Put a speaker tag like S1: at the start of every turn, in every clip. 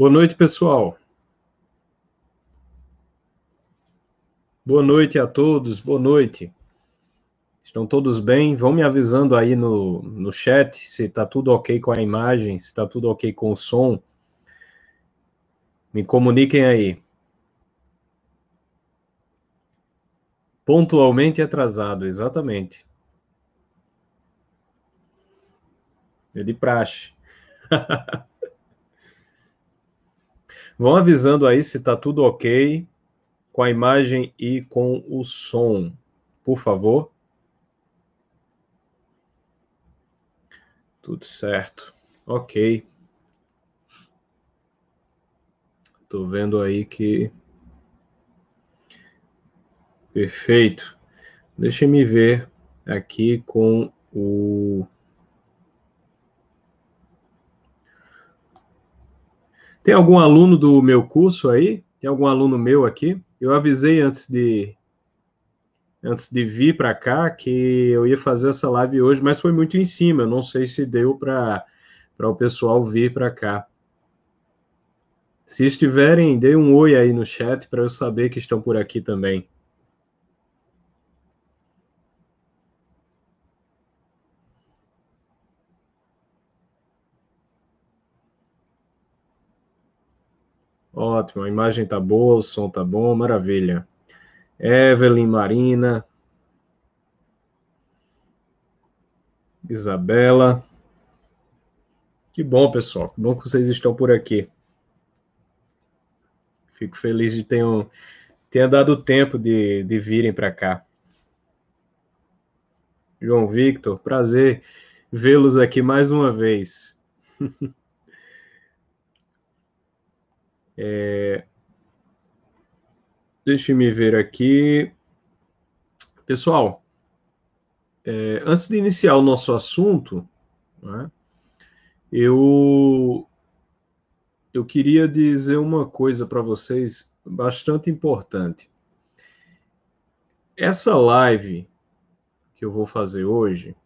S1: Boa noite, pessoal. Boa noite a todos, boa noite. Estão todos bem? Vão me avisando aí no, no chat se está tudo ok com a imagem, se está tudo ok com o som. Me comuniquem aí. Pontualmente atrasado, exatamente. É de praxe. Vão avisando aí se está tudo ok com a imagem e com o som, por favor. Tudo certo. Ok. Estou vendo aí que. Perfeito. Deixa me ver aqui com o. Tem algum aluno do meu curso aí? Tem algum aluno meu aqui? Eu avisei antes de antes de vir para cá que eu ia fazer essa live hoje, mas foi muito em cima. Eu não sei se deu para para o pessoal vir para cá. Se estiverem, dê um oi aí no chat para eu saber que estão por aqui também. Ótimo, a imagem tá boa, o som tá bom, maravilha. Evelyn, Marina, Isabela. Que bom, pessoal. Que bom que vocês estão por aqui. Fico feliz de ter tenha dado tempo de, de virem para cá. João Victor, prazer vê-los aqui mais uma vez. É... Deixe-me ver aqui. Pessoal, é, antes de iniciar o nosso assunto, né, eu, eu queria dizer uma coisa para vocês bastante importante. Essa live que eu vou fazer hoje,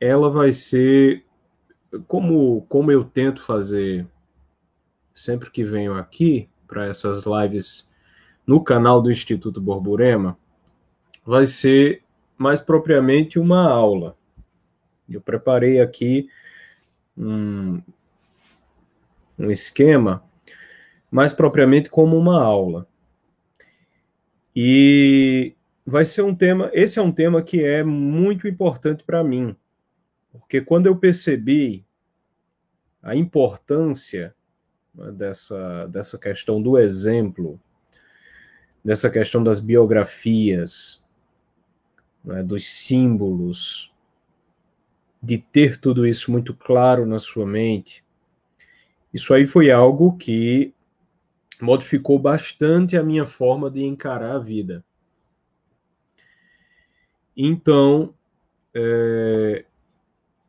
S1: ela vai ser como, como eu tento fazer sempre que venho aqui para essas lives no canal do Instituto Borborema, vai ser mais propriamente uma aula. Eu preparei aqui um, um esquema mais propriamente como uma aula. E vai ser um tema, esse é um tema que é muito importante para mim, porque quando eu percebi a importância dessa, dessa questão do exemplo, dessa questão das biografias, né, dos símbolos, de ter tudo isso muito claro na sua mente. Isso aí foi algo que modificou bastante a minha forma de encarar a vida. Então, é,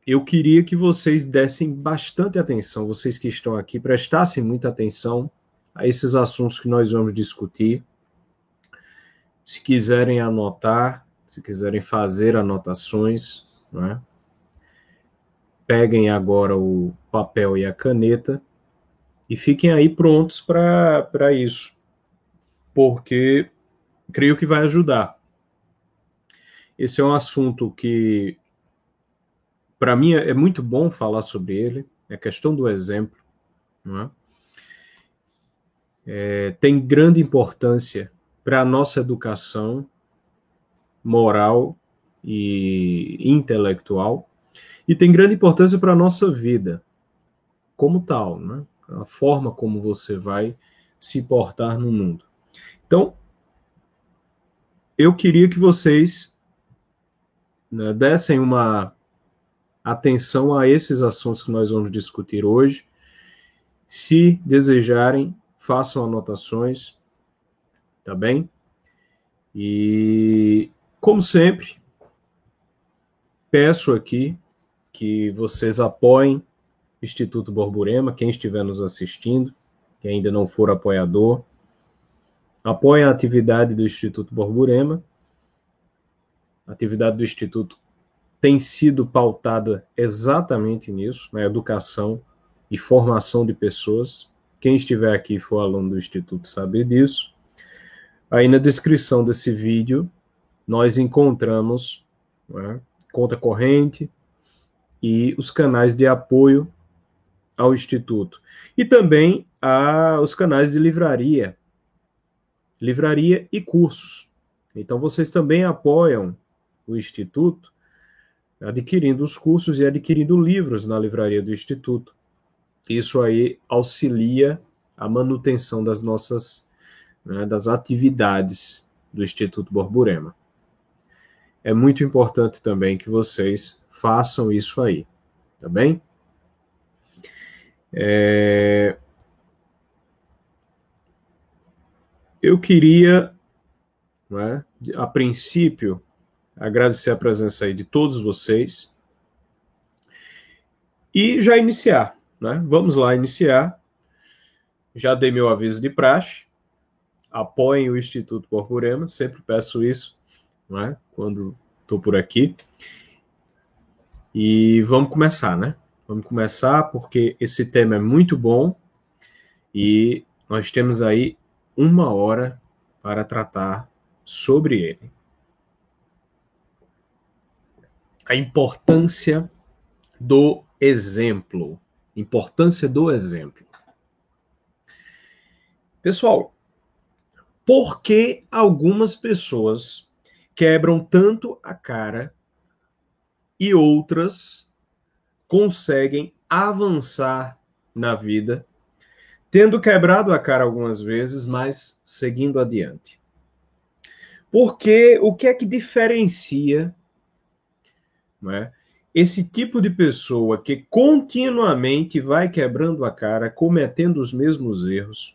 S1: eu queria que vocês dessem bastante atenção, vocês que estão aqui, prestassem muita atenção a esses assuntos que nós vamos discutir. Se quiserem anotar, se quiserem fazer anotações, né? peguem agora o papel e a caneta e fiquem aí prontos para isso, porque creio que vai ajudar. Esse é um assunto que para mim é, muito bom falar sobre ele, é questão do exemplo, é? É, tem grande importância para a nossa educação moral e intelectual, e tem grande importância para a nossa vida como tal, né? a forma como você vai se portar no mundo. Então, eu queria que vocês né, dessem uma atenção a esses assuntos que nós vamos discutir hoje. Se desejarem, façam anotações, tá bem? E, como sempre, peço aqui que vocês apoiem o Instituto Borborema, quem estiver nos assistindo, que ainda não for apoiador, apoiem a atividade do Instituto Borborema. A atividade do Instituto tem sido pautada exatamente nisso, na educação e formação de pessoas. Quem estiver aqui e for aluno do Instituto sabe disso. Aí na descrição desse vídeo, nós encontramos né, conta corrente e os canais de apoio ao Instituto. E também a, os canais de livraria, livraria e cursos. Então vocês também apoiam o Instituto adquirindo os cursos e adquirindo livros na livraria do Instituto. Isso aí auxilia a manutenção das nossas né, das atividades do Instituto Borborema. É muito importante também que vocês façam isso aí, tá bem? É... Eu queria, né, a princípio, agradecer a presença aí de todos vocês e já iniciar, né? Vamos lá iniciar. Já dei meu aviso de praxe. Apoiem o Instituto Borborema, sempre peço isso, né? Quando estou por aqui. E vamos começar, né? Vamos começar porque esse tema é muito bom e nós temos aí uma hora para tratar sobre ele. A importância do exemplo. Importância do exemplo. Pessoal, por que algumas pessoas quebram tanto a cara e outras conseguem avançar na vida, tendo quebrado a cara algumas vezes, mas seguindo adiante. Porque o que é que diferencia é, esse tipo de pessoa que continuamente vai quebrando a cara, cometendo os mesmos erros,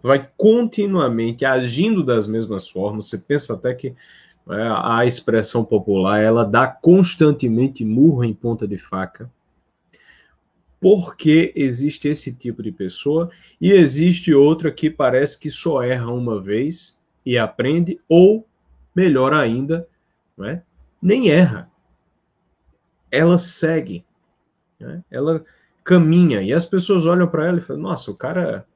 S1: vai continuamente agindo das mesmas formas. Você pensa até que é, a expressão popular ela dá constantemente murro em ponta de faca. Porque existe esse tipo de pessoa e existe outra que parece que só erra uma vez e aprende, ou melhor ainda, é? Nem erra. Ela segue, né? ela caminha e as pessoas olham para ela e falam: Nossa, o cara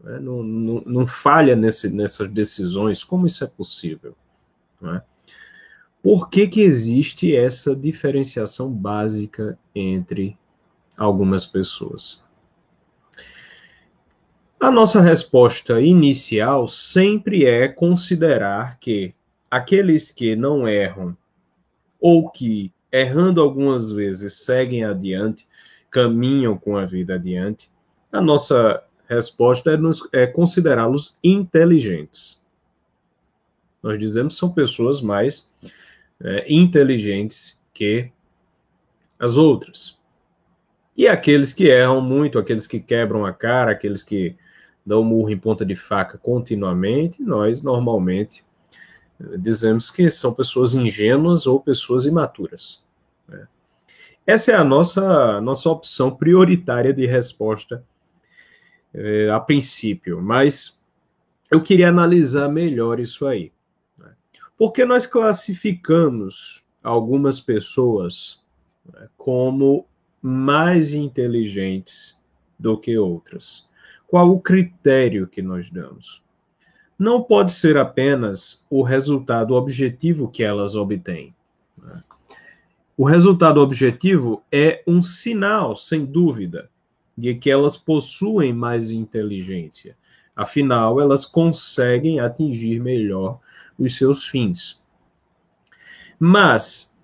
S1: né? não, não, não, falha nesse, nessas decisões, como isso é possível? Né? Por que, que existe essa diferenciação básica entre algumas pessoas? A nossa resposta inicial sempre é considerar que aqueles que não erram ou que, errando algumas vezes, seguem adiante, caminham com a vida adiante, a nossa resposta é, é considerá-los inteligentes. Nós dizemos que são pessoas mais é, inteligentes que as outras. E aqueles que erram muito, aqueles que quebram a cara, aqueles que dão murro em ponta de faca continuamente, nós normalmente dizemos que são pessoas ingênuas ou pessoas imaturas. Né? Essa é a nossa, nossa opção prioritária de resposta é, a princípio, mas eu queria analisar melhor isso aí. Né? Porque nós classificamos algumas pessoas né, como mais inteligentes do que outras? Qual o critério que nós damos? Não pode ser apenas o resultado objetivo que elas obtêm. Né? O resultado objetivo é um sinal, sem dúvida, de que elas possuem mais inteligência. Afinal, elas conseguem atingir melhor os seus fins. Mas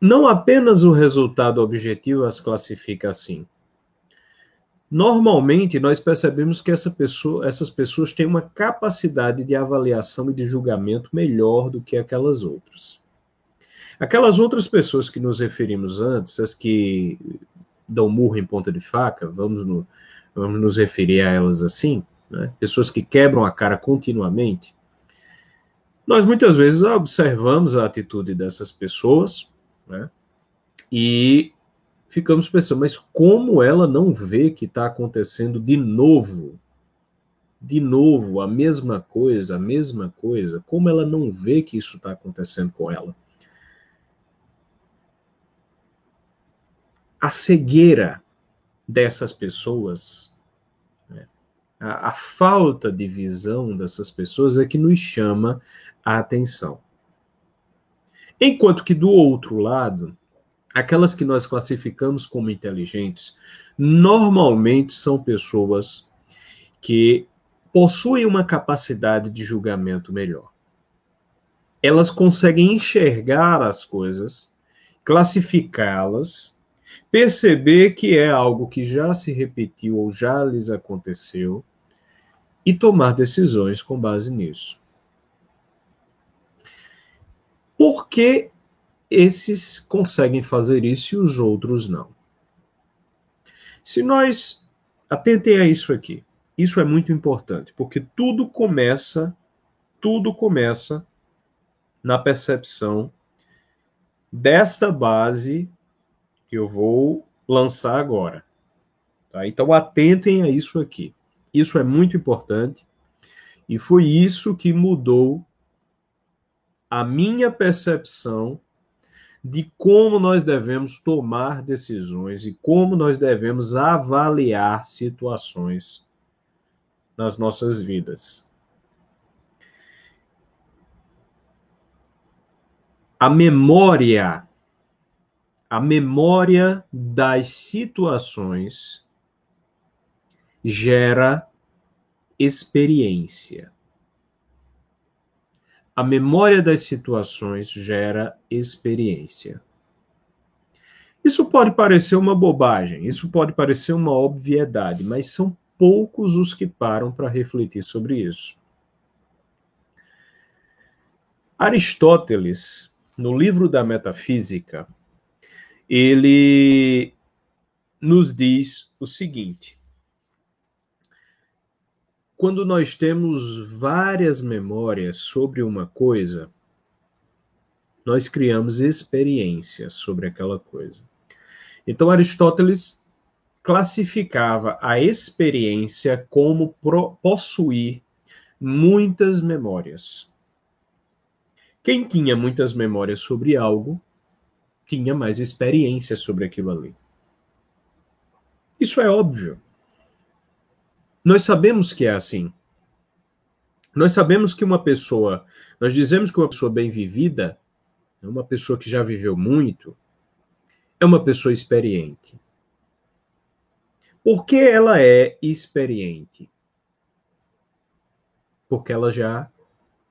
S1: não apenas o resultado objetivo as classifica assim. Normalmente, nós percebemos que essa pessoa, essas pessoas têm uma capacidade de avaliação e de julgamento melhor do que aquelas outras. Aquelas outras pessoas que nos referimos antes, as que dão murro em ponta de faca, vamos, no, vamos nos referir a elas assim, né? pessoas que quebram a cara continuamente, nós muitas vezes observamos a atitude dessas pessoas né? e ficamos pensando, mas como ela não vê que está acontecendo de novo? De novo, a mesma coisa, a mesma coisa. Como ela não vê que isso está acontecendo com ela? a cegueira dessas pessoas, né, a, a falta de visão dessas pessoas é que nos chama a atenção. Enquanto que do outro lado, aquelas que nós classificamos como inteligentes, normalmente são pessoas que possuem uma capacidade de julgamento melhor. Elas conseguem enxergar as coisas, classificá-las, perceber que é algo que já se repetiu ou já lhes aconteceu e tomar decisões com base nisso. Por que esses conseguem fazer isso e os outros não? Se nós atentem a isso aqui, isso é muito importante, porque tudo começa, tudo começa na percepção desta base que eu vou lançar agora. Tá? Então atentem a isso aqui. Isso é muito importante e foi isso que mudou a minha percepção de como nós devemos tomar decisões e como nós devemos avaliar situações nas nossas vidas. A memória, a memória das situações gera experiência. A memória das situações gera experiência. Isso pode parecer uma bobagem, isso pode parecer uma obviedade, mas são poucos os que param para refletir sobre isso. Aristóteles, no livro da Metafísica, ele nos diz o seguinte: quando nós temos várias memórias sobre uma coisa, nós criamos experiências sobre aquela coisa. Então, Aristóteles classificava a experiência como possuir muitas memórias. Quem tinha muitas memórias sobre algo, tinha mais experiência sobre aquilo ali. Isso é óbvio. Nós sabemos que é assim. Nós sabemos que uma pessoa, nós dizemos que uma pessoa bem vivida, é uma pessoa que já viveu muito, é uma pessoa experiente. Por que ela é experiente? Porque ela já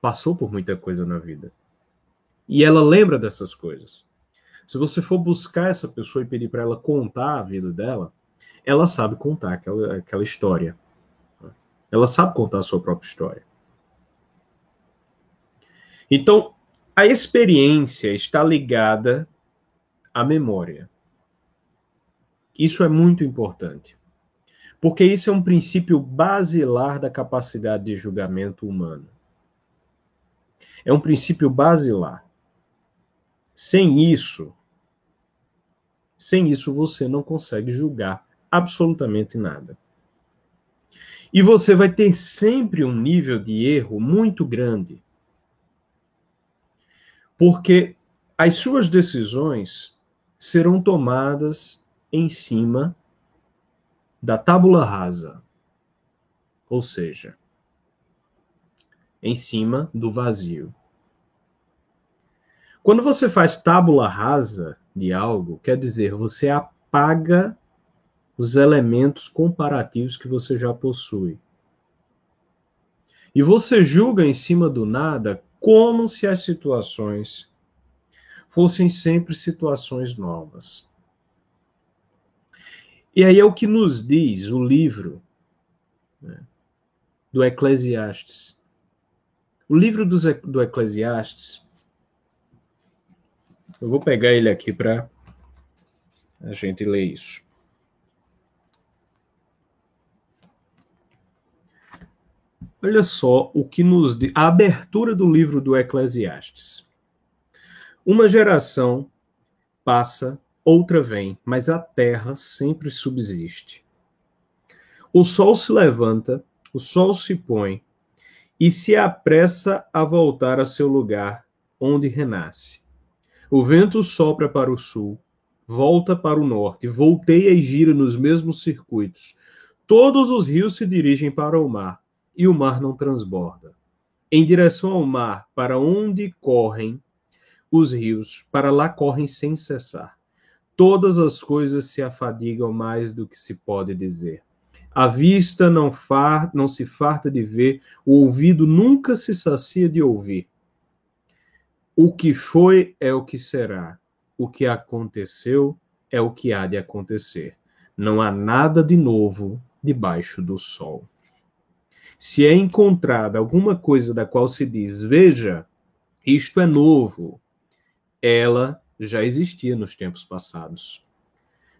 S1: passou por muita coisa na vida. E ela lembra dessas coisas. Se você for buscar essa pessoa e pedir para ela contar a vida dela, ela sabe contar aquela, aquela história. Ela sabe contar a sua própria história. Então, a experiência está ligada à memória. Isso é muito importante. Porque isso é um princípio basilar da capacidade de julgamento humano. É um princípio basilar. Sem isso, sem isso você não consegue julgar absolutamente nada. E você vai ter sempre um nível de erro muito grande. Porque as suas decisões serão tomadas em cima da tábula rasa. Ou seja, em cima do vazio. Quando você faz tábula rasa de algo, quer dizer, você apaga os elementos comparativos que você já possui. E você julga em cima do nada como se as situações fossem sempre situações novas. E aí é o que nos diz o livro né, do Eclesiastes. O livro do, do Eclesiastes, eu vou pegar ele aqui para a gente ler isso. Olha só o que nos diz a abertura do livro do Eclesiastes. Uma geração passa, outra vem, mas a terra sempre subsiste. O sol se levanta, o sol se põe e se apressa a voltar a seu lugar, onde renasce. O vento sopra para o sul, volta para o norte, volteia e gira nos mesmos circuitos. Todos os rios se dirigem para o mar, e o mar não transborda. Em direção ao mar, para onde correm os rios, para lá correm sem cessar. Todas as coisas se afadigam mais do que se pode dizer. A vista não, far, não se farta de ver, o ouvido nunca se sacia de ouvir. O que foi é o que será, o que aconteceu é o que há de acontecer. Não há nada de novo debaixo do sol. Se é encontrada alguma coisa da qual se diz, veja, isto é novo, ela já existia nos tempos passados.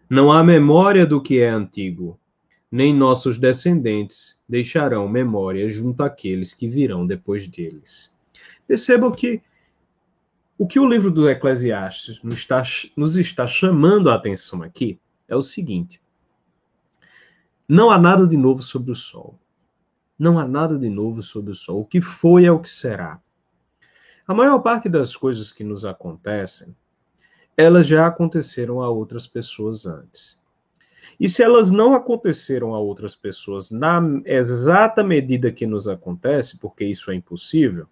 S1: Não há memória do que é antigo, nem nossos descendentes deixarão memória junto àqueles que virão depois deles. Percebam que o que o livro do Eclesiastes nos está, nos está chamando a atenção aqui é o seguinte: não há nada de novo sobre o sol. Não há nada de novo sobre o sol. O que foi é o que será. A maior parte das coisas que nos acontecem, elas já aconteceram a outras pessoas antes. E se elas não aconteceram a outras pessoas na exata medida que nos acontece, porque isso é impossível,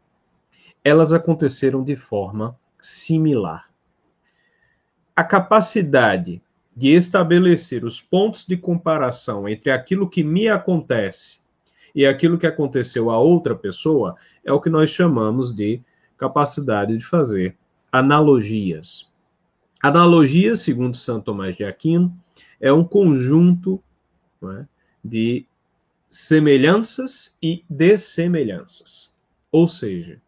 S1: elas aconteceram de forma similar. A capacidade de estabelecer os pontos de comparação entre aquilo que me acontece e aquilo que aconteceu a outra pessoa é o que nós chamamos de capacidade de fazer analogias. Analogia, segundo Santo Tomás de Aquino, é um conjunto é, de semelhanças e dessemelhanças. Ou seja,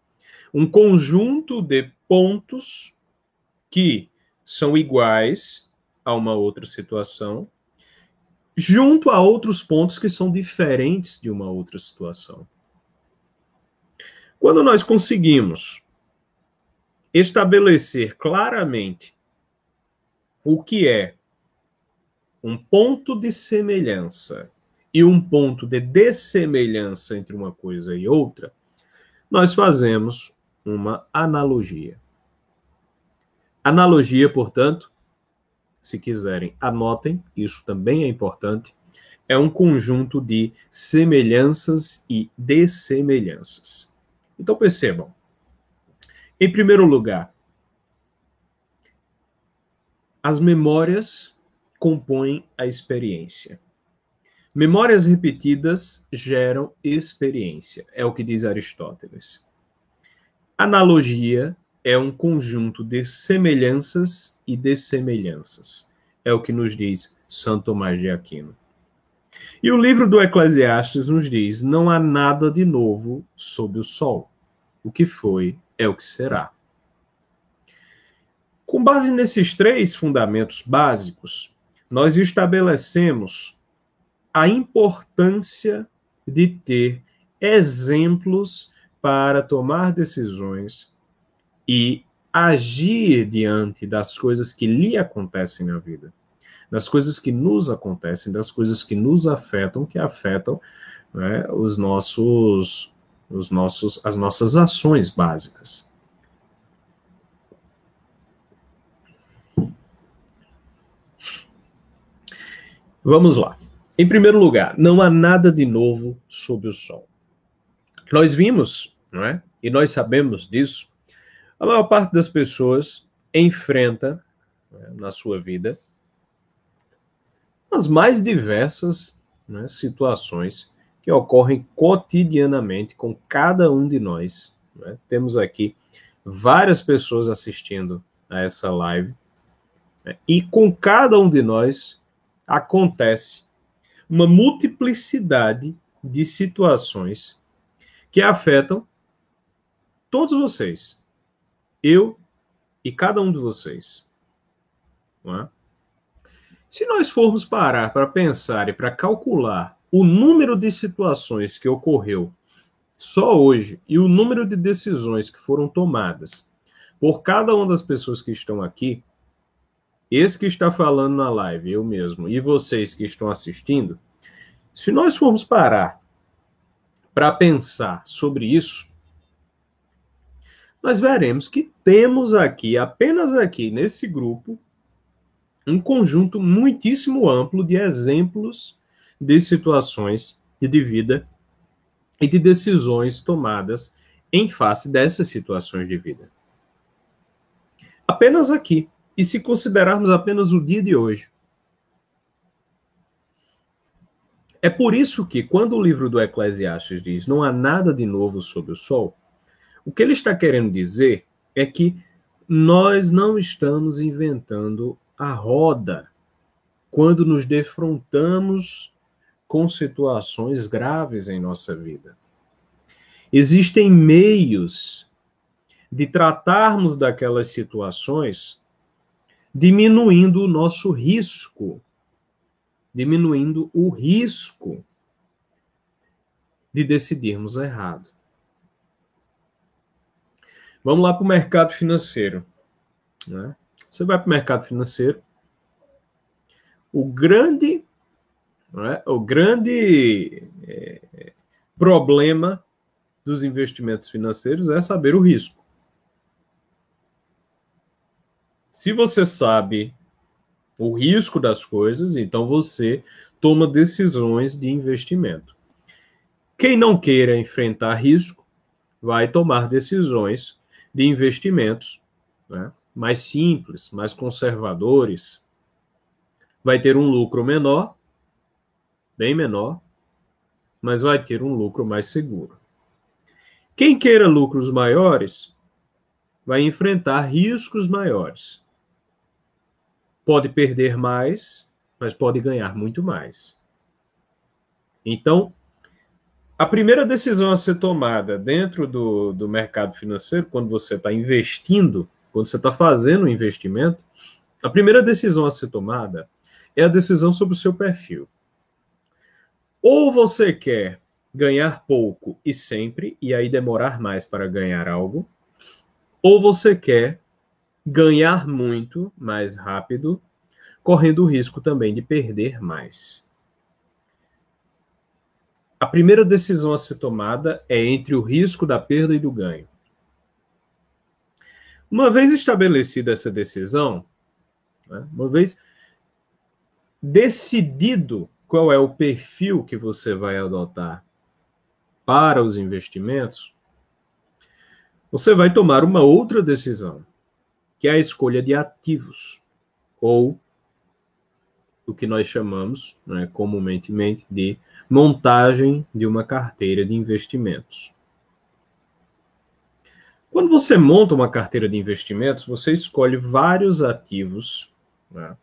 S1: um conjunto de pontos que são iguais a uma outra situação, junto a outros pontos que são diferentes de uma outra situação. Quando nós conseguimos estabelecer claramente o que é um ponto de semelhança e um ponto de dessemelhança entre uma coisa e outra, nós fazemos uma analogia. Analogia, portanto, se quiserem, anotem, isso também é importante, é um conjunto de semelhanças e dessemelhanças. Então percebam. Em primeiro lugar, as memórias compõem a experiência. Memórias repetidas geram experiência, é o que diz Aristóteles. Analogia é um conjunto de semelhanças e dessemelhanças. É o que nos diz Santo Tomás de Aquino. E o livro do Eclesiastes nos diz: não há nada de novo sob o sol. O que foi é o que será. Com base nesses três fundamentos básicos, nós estabelecemos a importância de ter exemplos para tomar decisões e agir diante das coisas que lhe acontecem na vida, das coisas que nos acontecem, das coisas que nos afetam, que afetam né, os nossos, os nossos, as nossas ações básicas. Vamos lá. Em primeiro lugar, não há nada de novo sob o sol. Nós vimos não é? E nós sabemos disso. A maior parte das pessoas enfrenta né, na sua vida as mais diversas né, situações que ocorrem cotidianamente com cada um de nós. Né? Temos aqui várias pessoas assistindo a essa live né? e com cada um de nós acontece uma multiplicidade de situações que afetam todos vocês, eu e cada um de vocês. É? Se nós formos parar para pensar e para calcular o número de situações que ocorreu só hoje e o número de decisões que foram tomadas por cada uma das pessoas que estão aqui, esse que está falando na live, eu mesmo, e vocês que estão assistindo, se nós formos parar para pensar sobre isso, nós veremos que temos aqui, apenas aqui nesse grupo, um conjunto muitíssimo amplo de exemplos de situações de vida e de decisões tomadas em face dessas situações de vida. Apenas aqui, e se considerarmos apenas o dia de hoje. É por isso que, quando o livro do Eclesiastes diz não há nada de novo sob o sol, o que ele está querendo dizer é que nós não estamos inventando a roda quando nos defrontamos com situações graves em nossa vida. Existem meios de tratarmos daquelas situações diminuindo o nosso risco, diminuindo o risco de decidirmos errado. Vamos lá para o mercado financeiro. Né? Você vai para o mercado financeiro. O grande é? O grande é, problema dos investimentos financeiros é saber o risco. Se você sabe o risco das coisas, então você toma decisões de investimento. Quem não queira enfrentar risco vai tomar decisões de investimentos né, mais simples, mais conservadores, vai ter um lucro menor bem menor, mas vai ter um lucro mais seguro. Quem queira lucros maiores vai enfrentar riscos maiores. Pode perder mais, mas pode ganhar muito mais. Então, a primeira decisão a ser tomada dentro do, do mercado financeiro, quando você está investindo, quando você está fazendo um investimento, a primeira decisão a ser tomada é a decisão sobre o seu perfil. Ou você quer ganhar pouco e sempre, e aí demorar mais para ganhar algo, ou você quer ganhar muito mais rápido, correndo o risco também de perder mais. A primeira decisão a ser tomada é entre o risco da perda e do ganho. Uma vez estabelecida essa decisão, né, uma vez decidido qual é o perfil que você vai adotar para os investimentos, você vai tomar uma outra decisão, que é a escolha de ativos, ou o que nós chamamos, né, comumente, de montagem de uma carteira de investimentos. Quando você monta uma carteira de investimentos, você escolhe vários ativos né,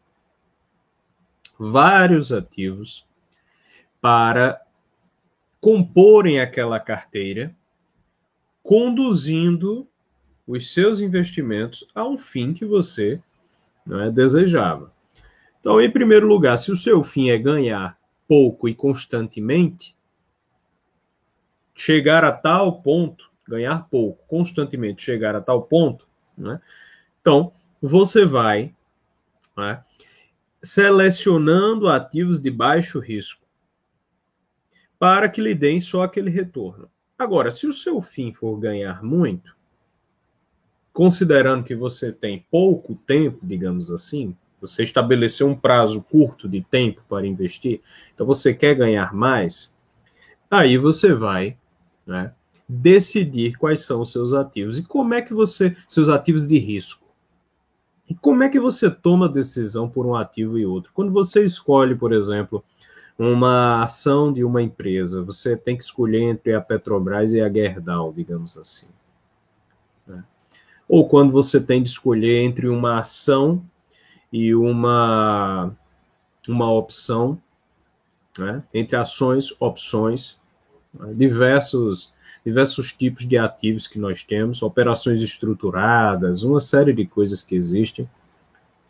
S1: vários ativos para comporem aquela carteira, conduzindo os seus investimentos a um fim que você é, desejava. Então, em primeiro lugar, se o seu fim é ganhar pouco e constantemente, chegar a tal ponto, ganhar pouco constantemente, chegar a tal ponto, né? então você vai né, selecionando ativos de baixo risco para que lhe deem só aquele retorno. Agora, se o seu fim for ganhar muito, considerando que você tem pouco tempo, digamos assim, você estabeleceu um prazo curto de tempo para investir, então você quer ganhar mais, aí você vai né, decidir quais são os seus ativos e como é que você, seus ativos de risco. E como é que você toma decisão por um ativo e outro? Quando você escolhe, por exemplo, uma ação de uma empresa, você tem que escolher entre a Petrobras e a Gerdau, digamos assim. Né? Ou quando você tem de escolher entre uma ação e uma, uma opção, né? entre ações, opções, né? diversos diversos tipos de ativos que nós temos, operações estruturadas, uma série de coisas que existem.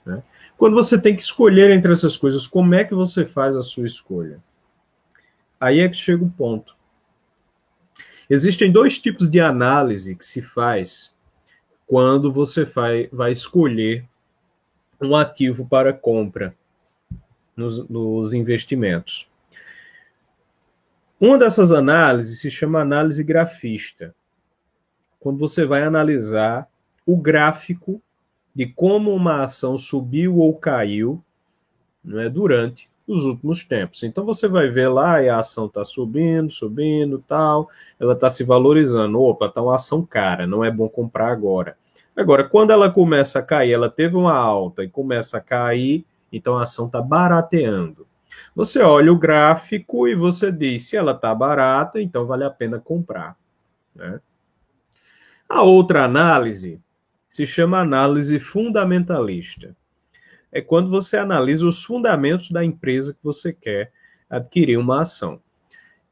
S1: Né? Quando você tem que escolher entre essas coisas, como é que você faz a sua escolha? Aí é que chega o ponto. Existem dois tipos de análise que se faz quando você vai, vai escolher um ativo para compra nos, nos investimentos. Uma dessas análises se chama análise grafista. Quando você vai analisar o gráfico de como uma ação subiu ou caiu não é, durante os últimos tempos. Então você vai ver lá e a ação está subindo, subindo, tal, ela está se valorizando. Opa, está uma ação cara, não é bom comprar agora. Agora, quando ela começa a cair, ela teve uma alta e começa a cair, então a ação está barateando. Você olha o gráfico e você diz, se ela está barata, então vale a pena comprar. Né? A outra análise se chama análise fundamentalista. É quando você analisa os fundamentos da empresa que você quer adquirir uma ação.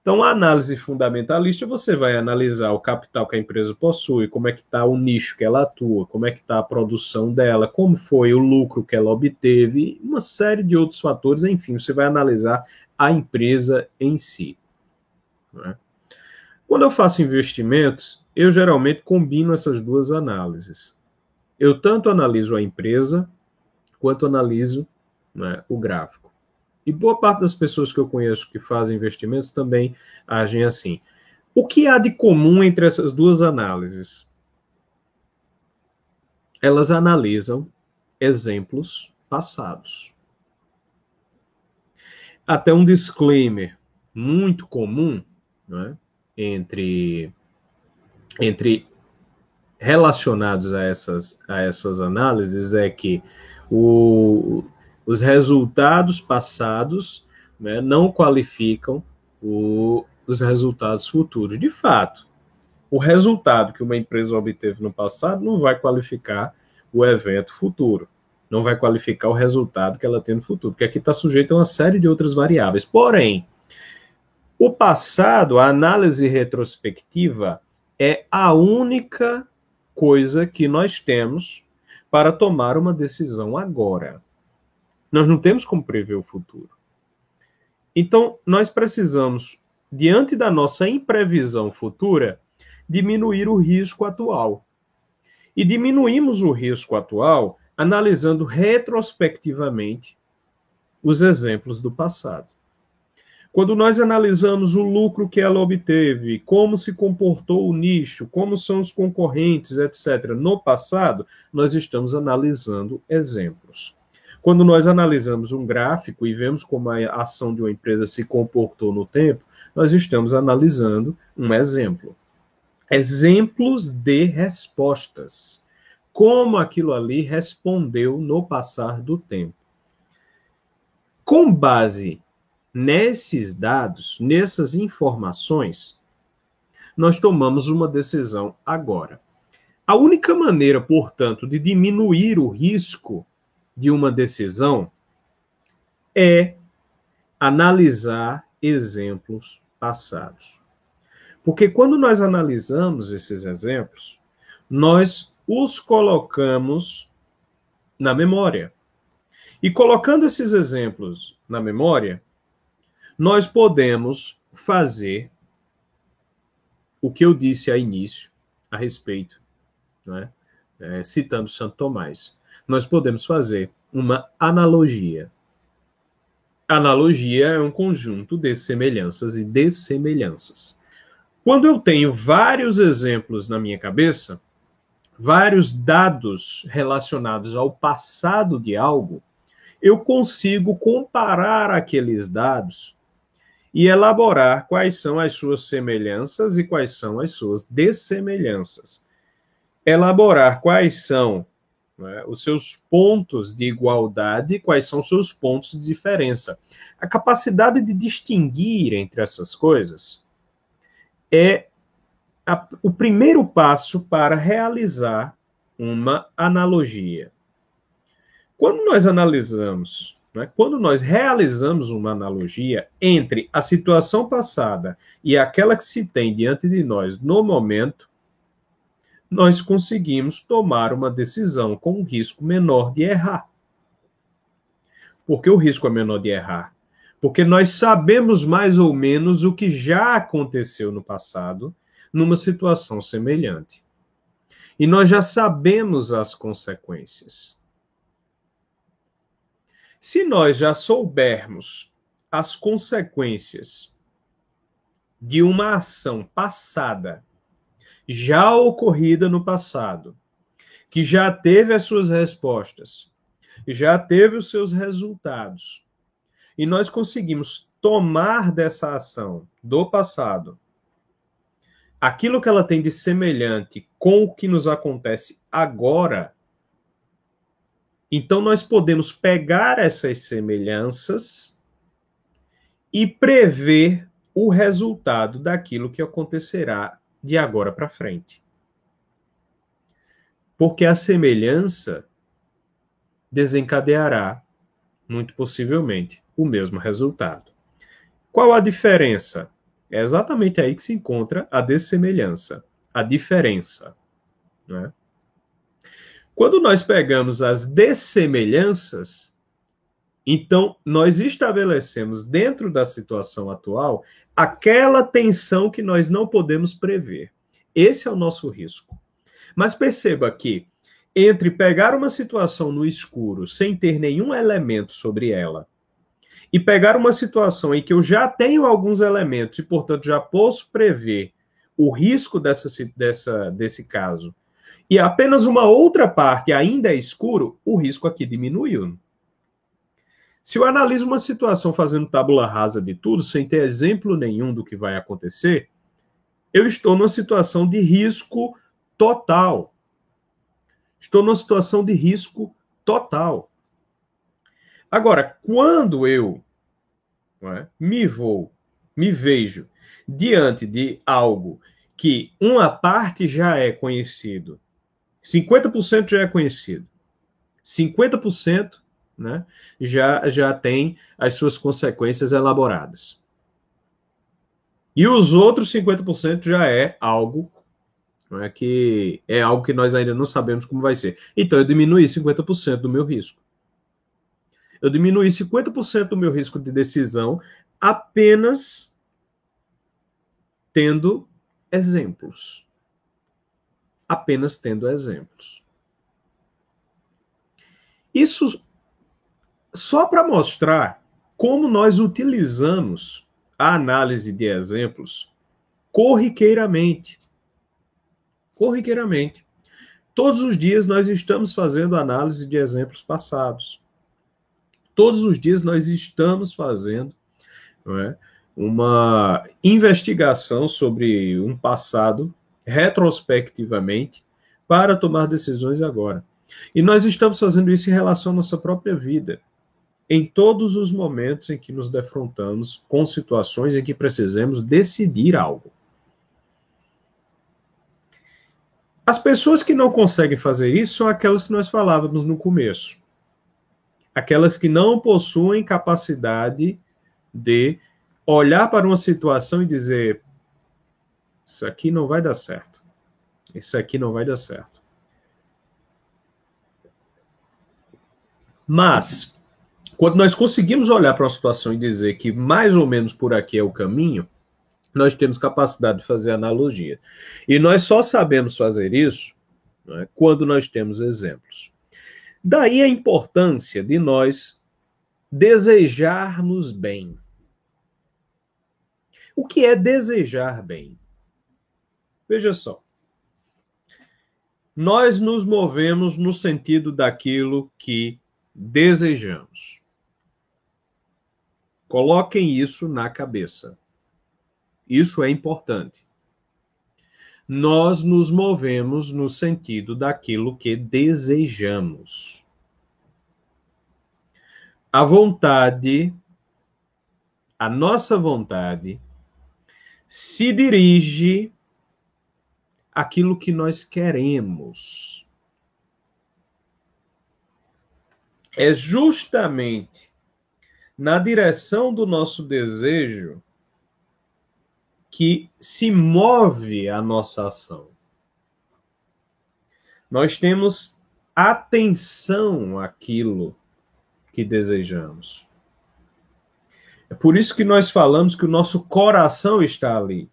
S1: Então, a análise fundamentalista, você vai analisar o capital que a empresa possui, como é que está o nicho que ela atua, como é que está a produção dela, como foi o lucro que ela obteve, uma série de outros fatores, enfim, você vai analisar a empresa em si. Né? Quando eu faço investimentos, eu geralmente combino essas duas análises. Eu tanto analiso a empresa, quanto analiso né, o gráfico. E boa parte das pessoas que eu conheço que fazem investimentos também agem assim. O que há de comum entre essas duas análises? Elas analisam exemplos passados. Até um disclaimer muito comum né, entre, entre relacionados a essas, a essas análises é que o, os resultados passados né, não qualificam o, os resultados futuros. De fato, o resultado que uma empresa obteve no passado não vai qualificar o evento futuro, não vai qualificar o resultado que ela tem no futuro, porque aqui está sujeito a uma série de outras variáveis. Porém, o passado, a análise retrospectiva, é a única coisa que nós temos para tomar uma decisão agora. Nós não temos como prever o futuro. Então, nós precisamos, diante da nossa imprevisão futura, diminuir o risco atual. E diminuímos o risco atual analisando retrospectivamente os exemplos do passado. Quando nós analisamos o lucro que ela obteve, como se comportou o nicho, como são os concorrentes, etc., no passado, nós estamos analisando exemplos. Quando nós analisamos um gráfico e vemos como a ação de uma empresa se comportou no tempo, nós estamos analisando um exemplo. Exemplos de respostas. Como aquilo ali respondeu no passar do tempo. Com base nesses dados, nessas informações, nós tomamos uma decisão agora. A única maneira, portanto, de diminuir o risco de uma decisão é analisar exemplos passados. Porque quando nós analisamos esses exemplos, nós os colocamos na memória. E colocando esses exemplos na memória, nós podemos fazer o que eu disse a início a respeito, é? É, citando Santo Tomás nós podemos fazer uma analogia. Analogia é um conjunto de semelhanças e dessemelhanças. Quando eu tenho vários exemplos na minha cabeça, vários dados relacionados ao passado de algo, eu consigo comparar aqueles dados e elaborar quais são as suas semelhanças e quais são as suas dessemelhanças. Elaborar quais são né, os seus pontos de igualdade, quais são os seus pontos de diferença. A capacidade de distinguir entre essas coisas é a, o primeiro passo para realizar uma analogia. Quando nós analisamos, né, quando nós realizamos uma analogia entre a situação passada e aquela que se tem diante de nós no momento, nós conseguimos tomar uma decisão com um risco menor de errar. Por que o risco é menor de errar? Porque nós sabemos mais ou menos o que já aconteceu no passado numa situação semelhante. E nós já sabemos as consequências. Se nós já soubermos as consequências de uma ação passada já ocorrida no passado, que já teve as suas respostas, já teve os seus resultados, e nós conseguimos tomar dessa ação do passado aquilo que ela tem de semelhante com o que nos acontece agora, então nós podemos pegar essas semelhanças e prever o resultado daquilo que acontecerá de agora para frente. Porque a semelhança desencadeará, muito possivelmente, o mesmo resultado. Qual a diferença? É exatamente aí que se encontra a dessemelhança, a diferença. Né? Quando nós pegamos as dessemelhanças, então nós estabelecemos dentro da situação atual aquela tensão que nós não podemos prever. Esse é o nosso risco. Mas perceba que entre pegar uma situação no escuro sem ter nenhum elemento sobre ela e pegar uma situação em que eu já tenho alguns elementos e, portanto, já posso prever o risco dessa, dessa, desse caso, e apenas uma outra parte ainda é escuro, o risco aqui diminuiu. Se eu analiso uma situação fazendo tábula rasa de tudo, sem ter exemplo nenhum do que vai acontecer, eu estou numa situação de risco total. Estou numa situação de risco total. Agora, quando eu é, me vou, me vejo diante de algo que uma parte já é conhecido, 50% já é conhecido, 50% né, já, já tem as suas consequências elaboradas. E os outros 50% já é algo é, que é algo que nós ainda não sabemos como vai ser. Então eu diminui 50% do meu risco eu diminuí 50% do meu risco de decisão apenas tendo exemplos. Apenas tendo exemplos. Isso só para mostrar como nós utilizamos a análise de exemplos corriqueiramente. Corriqueiramente. Todos os dias nós estamos fazendo análise de exemplos passados. Todos os dias nós estamos fazendo é, uma investigação sobre um passado retrospectivamente para tomar decisões agora. E nós estamos fazendo isso em relação à nossa própria vida, em todos os momentos em que nos defrontamos com situações em que precisamos decidir algo. As pessoas que não conseguem fazer isso são aquelas que nós falávamos no começo aquelas que não possuem capacidade de olhar para uma situação e dizer: Isso aqui não vai dar certo. Isso aqui não vai dar certo. Mas, quando nós conseguimos olhar para uma situação e dizer que mais ou menos por aqui é o caminho, nós temos capacidade de fazer analogia. E nós só sabemos fazer isso é, quando nós temos exemplos. Daí a importância de nós desejarmos bem. O que é desejar bem? Veja só. Nós nos movemos no sentido daquilo que desejamos. Coloquem isso na cabeça. Isso é importante. Nós nos movemos no sentido daquilo que desejamos. A vontade, a nossa vontade, se dirige àquilo que nós queremos. É justamente na direção do nosso desejo que se move a nossa ação. Nós temos atenção àquilo que desejamos. É por isso que nós falamos que o nosso coração está ali.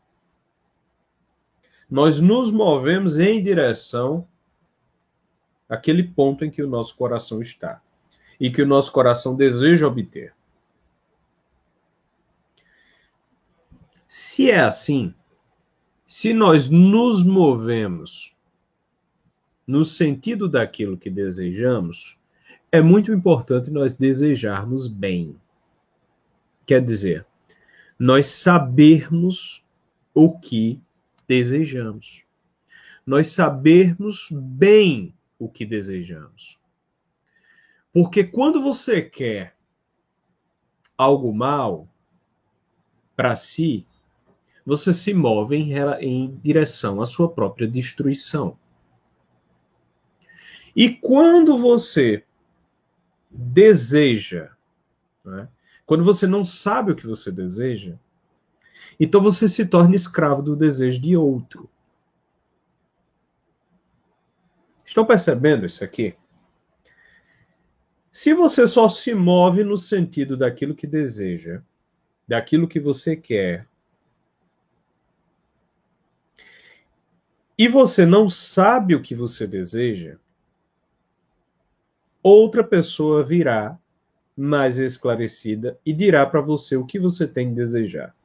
S1: Nós nos movemos em direção àquele ponto em que o nosso coração está e que o nosso coração deseja obter. Se é assim, se nós nos movemos no sentido daquilo que desejamos, é muito importante nós desejarmos bem. Quer dizer, nós sabermos o que desejamos. Nós sabermos bem o que desejamos. Porque quando você quer algo mal para si, você se move em, em direção à sua própria destruição. E quando você deseja, né? quando você não sabe o que você deseja, então você se torna escravo do desejo de outro. Estão percebendo isso aqui? Se você só se move no sentido daquilo que deseja, daquilo que você quer, e você não sabe o que você deseja, outra pessoa virá mais esclarecida e dirá para você o que você tem que desejar.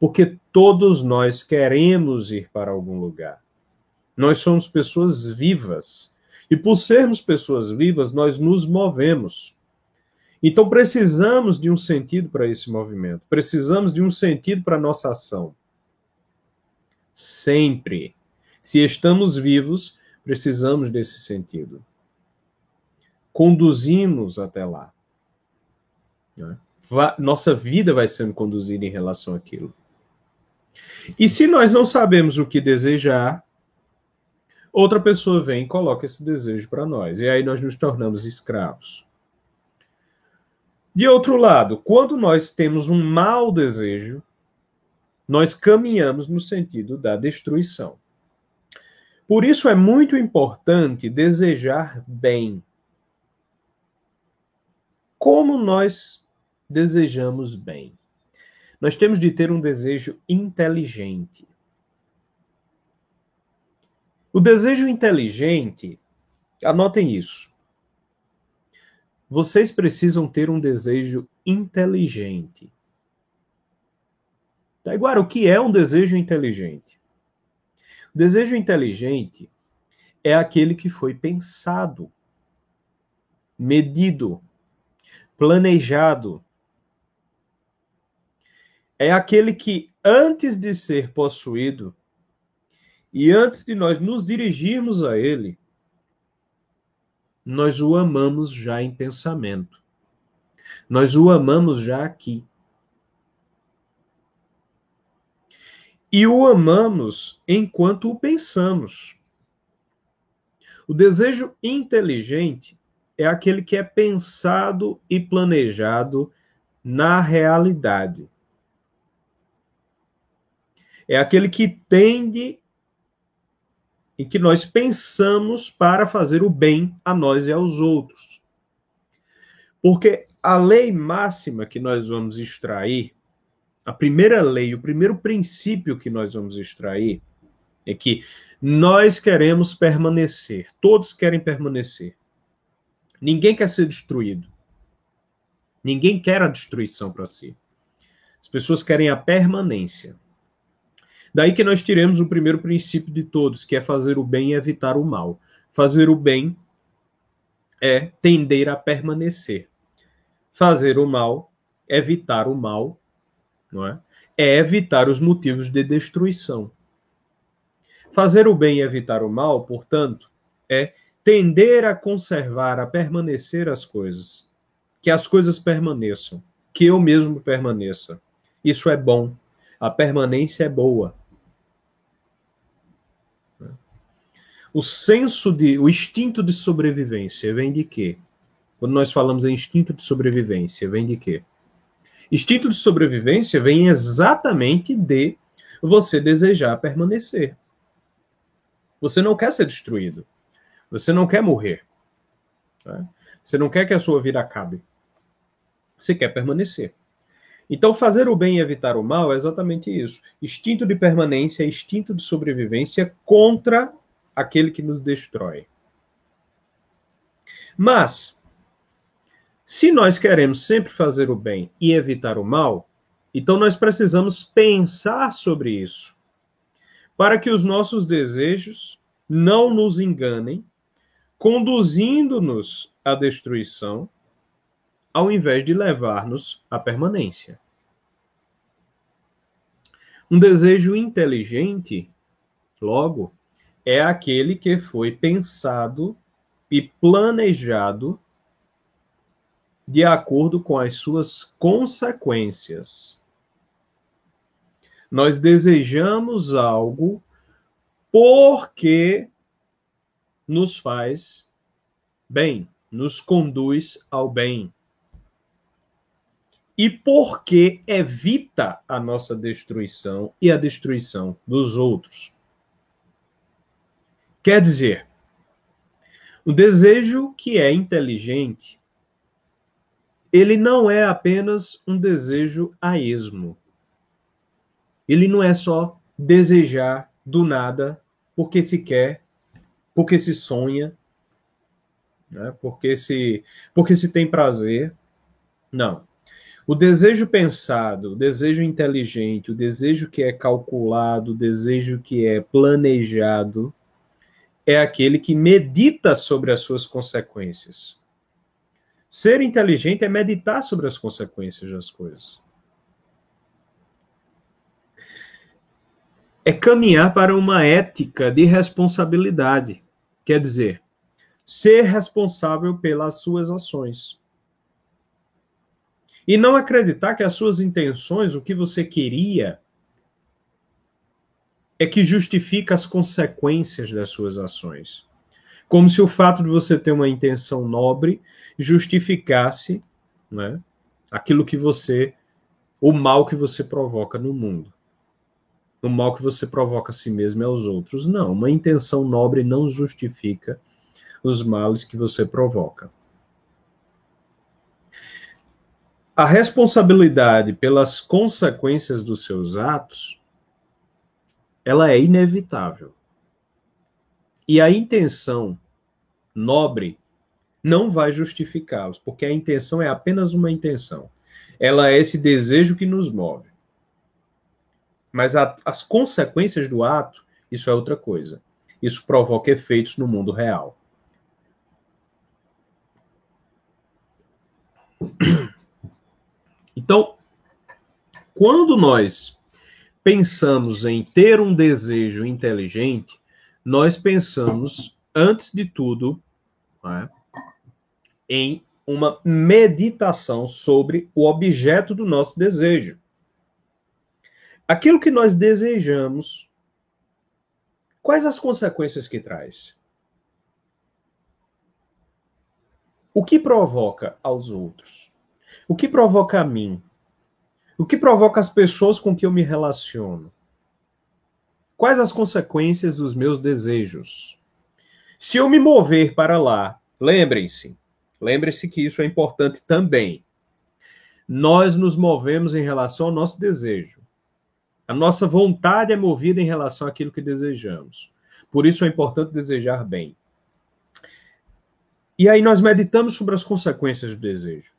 S1: Porque todos nós queremos ir para algum lugar. Nós somos pessoas vivas. E por sermos pessoas vivas, nós nos movemos. Então precisamos de um sentido para esse movimento. Precisamos de um sentido para a nossa ação. Sempre. Se estamos vivos, precisamos desse sentido conduzimos até lá. Né? Nossa vida vai sendo conduzida em relação àquilo. E se nós não sabemos o que desejar, outra pessoa vem e coloca esse desejo para nós. E aí nós nos tornamos escravos. De outro lado, quando nós temos um mau desejo, nós caminhamos no sentido da destruição. Por isso é muito importante desejar bem como nós desejamos bem. Nós temos de ter um desejo inteligente. O desejo inteligente, anotem isso. Vocês precisam ter um desejo inteligente. Tá, agora, o que é um desejo inteligente? O desejo inteligente é aquele que foi pensado, medido, planejado. É aquele que, antes de ser possuído, e antes de nós nos dirigirmos a ele, nós o amamos já em pensamento. Nós o amamos já aqui. E o amamos enquanto o pensamos. O desejo inteligente é aquele que é pensado e planejado na realidade. É aquele que tende em que nós pensamos para fazer o bem a nós e aos outros. Porque a lei máxima que nós vamos extrair, a primeira lei, o primeiro princípio que nós vamos extrair, é que nós queremos permanecer, todos querem permanecer. Ninguém quer ser destruído. Ninguém quer a destruição para si. As pessoas querem a permanência. Daí que nós tiremos o primeiro princípio de todos, que é fazer o bem e evitar o mal. Fazer o bem é tender a permanecer. Fazer o mal, evitar o mal, não é? É evitar os motivos de destruição. Fazer o bem e evitar o mal, portanto, é tender a conservar, a permanecer as coisas. Que as coisas permaneçam, que eu mesmo permaneça. Isso é bom. A permanência é boa. O senso de, o instinto de sobrevivência vem de quê? Quando nós falamos em instinto de sobrevivência, vem de quê? Instinto de sobrevivência vem exatamente de você desejar permanecer. Você não quer ser destruído. Você não quer morrer. Tá? Você não quer que a sua vida acabe. Você quer permanecer. Então, fazer o bem e evitar o mal é exatamente isso. Instinto de permanência, instinto de sobrevivência contra aquele que nos destrói. Mas, se nós queremos sempre fazer o bem e evitar o mal, então nós precisamos pensar sobre isso, para que os nossos desejos não nos enganem conduzindo-nos à destruição, ao invés de levar-nos à permanência. Um desejo inteligente, logo, é aquele que foi pensado e planejado de acordo com as suas consequências. Nós desejamos algo porque nos faz bem, nos conduz ao bem. E porque evita a nossa destruição e a destruição dos outros. Quer dizer, o desejo que é inteligente ele não é apenas um desejo a esmo. Ele não é só desejar do nada porque se quer, porque se sonha, né? porque, se, porque se tem prazer. Não. O desejo pensado, o desejo inteligente, o desejo que é calculado, o desejo que é planejado, é aquele que medita sobre as suas consequências. Ser inteligente é meditar sobre as consequências das coisas. É caminhar para uma ética de responsabilidade. Quer dizer, ser responsável pelas suas ações. E não acreditar que as suas intenções, o que você queria, é que justifica as consequências das suas ações. Como se o fato de você ter uma intenção nobre justificasse né, aquilo que você, o mal que você provoca no mundo. O mal que você provoca a si mesmo e aos outros. Não, uma intenção nobre não justifica os males que você provoca. A responsabilidade pelas consequências dos seus atos, ela é inevitável. E a intenção nobre não vai justificá-los, porque a intenção é apenas uma intenção. Ela é esse desejo que nos move. Mas a, as consequências do ato, isso é outra coisa. Isso provoca efeitos no mundo real. Então, quando nós pensamos em ter um desejo inteligente, nós pensamos, antes de tudo, é? em uma meditação sobre o objeto do nosso desejo. Aquilo que nós desejamos, quais as consequências que traz? O que provoca aos outros? O que provoca a mim? O que provoca as pessoas com que eu me relaciono? Quais as consequências dos meus desejos? Se eu me mover para lá, lembrem-se, Lembre-se que isso é importante também. Nós nos movemos em relação ao nosso desejo. A nossa vontade é movida em relação àquilo que desejamos. Por isso é importante desejar bem. E aí nós meditamos sobre as consequências do desejo.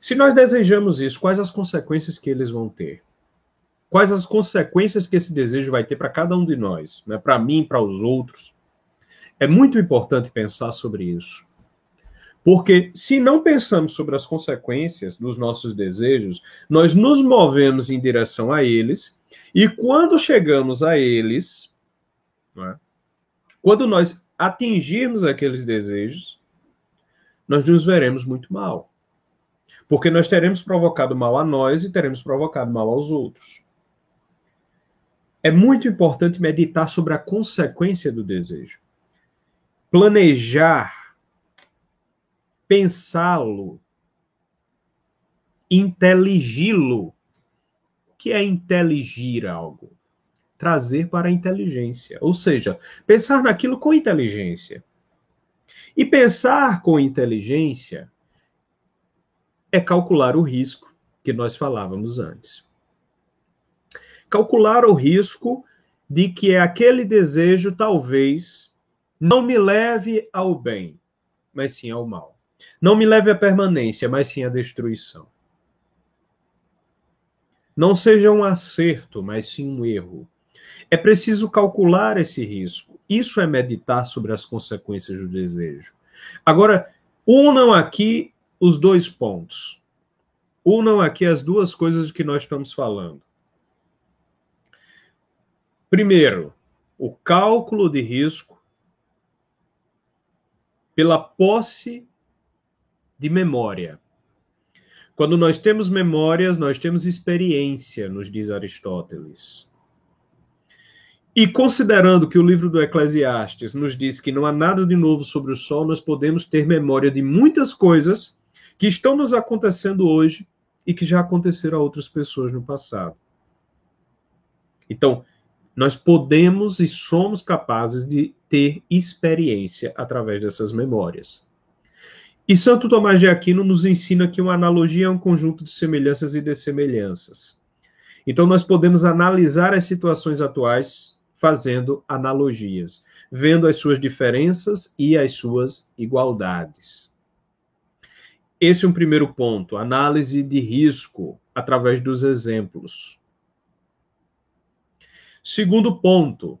S1: Se nós desejamos isso, quais as consequências que eles vão ter? Quais as consequências que esse desejo vai ter para cada um de nós, né? para mim, para os outros? É muito importante pensar sobre isso. Porque se não pensamos sobre as consequências dos nossos desejos, nós nos movemos em direção a eles, e quando chegamos a eles, é? quando nós atingirmos aqueles desejos, nós nos veremos muito mal. Porque nós teremos provocado mal a nós e teremos provocado mal aos outros. É muito importante meditar sobre a consequência do desejo. Planejar pensá-lo, inteligi-lo. O que é inteligir algo? Trazer para a inteligência. Ou seja, pensar naquilo com inteligência. E pensar com inteligência é calcular o risco que nós falávamos antes. Calcular o risco de que aquele desejo talvez não me leve ao bem, mas sim ao mal. Não me leve à permanência, mas sim à destruição. Não seja um acerto, mas sim um erro. É preciso calcular esse risco. Isso é meditar sobre as consequências do desejo. Agora, unam aqui os dois pontos. Unam aqui as duas coisas de que nós estamos falando. Primeiro, o cálculo de risco pela posse de memória. Quando nós temos memórias, nós temos experiência, nos diz Aristóteles. E considerando que o livro do Eclesiastes nos diz que não há nada de novo sobre o sol, nós podemos ter memória de muitas coisas que estão nos acontecendo hoje e que já aconteceram a outras pessoas no passado. Então, nós podemos e somos capazes de ter experiência através dessas memórias. E Santo Tomás de Aquino nos ensina que uma analogia é um conjunto de semelhanças e dessemelhanças. Então, nós podemos analisar as situações atuais fazendo analogias, vendo as suas diferenças e as suas igualdades. Esse é um primeiro ponto, análise de risco através dos exemplos. Segundo ponto,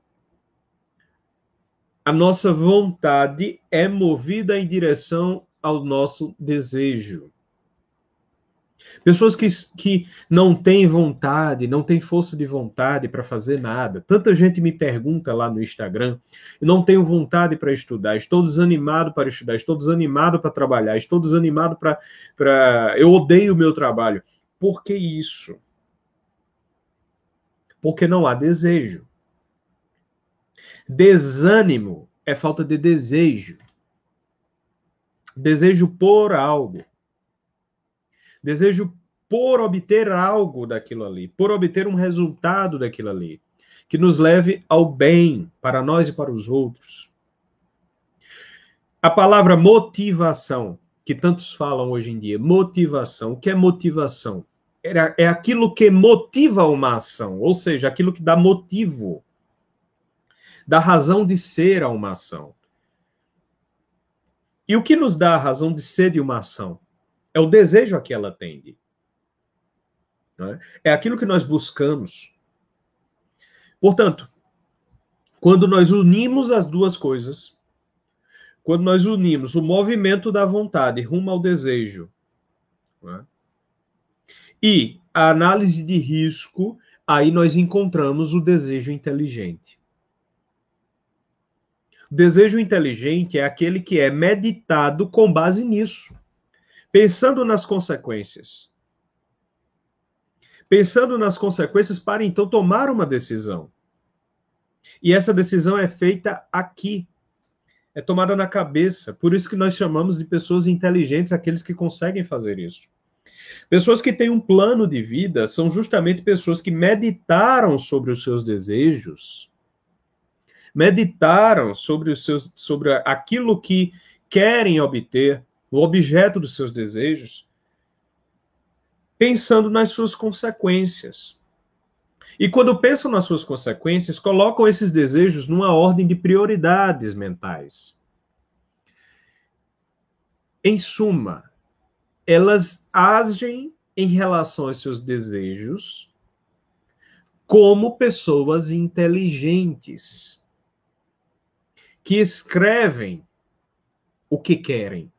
S1: a nossa vontade é movida em direção ao nosso desejo. Pessoas que, que não têm vontade, não têm força de vontade para fazer nada. Tanta gente me pergunta lá no Instagram: não tenho vontade para estudar, estou desanimado para estudar, estou desanimado para trabalhar, estou desanimado para. Pra... Eu odeio o meu trabalho. Por que isso? Porque não há desejo. Desânimo é falta de desejo desejo por algo. Desejo por obter algo daquilo ali, por obter um resultado daquilo ali, que nos leve ao bem para nós e para os outros. A palavra motivação, que tantos falam hoje em dia, motivação, o que é motivação? É, aquilo que motiva uma ação, ou seja, aquilo que dá motivo, dá razão de ser a uma ação. E o que nos dá a razão de ser de uma ação? É o desejo a que ela tende. É? é aquilo que nós buscamos. Portanto, quando nós unimos as duas coisas, quando nós unimos o movimento da vontade rumo ao desejo é? E a análise de risco, aí nós encontramos o desejo inteligente. Desejo inteligente é aquele que é meditado com base nisso, pensando nas consequências. Pensando nas consequências para então tomar uma decisão. E essa decisão é feita aqui. É tomada na cabeça. Por isso que nós chamamos de pessoas inteligentes aqueles que conseguem fazer isso. Pessoas que têm um plano de vida são justamente pessoas que meditaram sobre os seus desejos meditaram sobre, os seus, sobre aquilo que querem obter, o objeto dos seus desejos, pensando nas suas consequências. E quando pensam nas suas consequências, colocam esses desejos numa ordem de prioridades mentais. Em suma, elas agem em relação aos seus desejos como pessoas inteligentes que escrevem o que querem.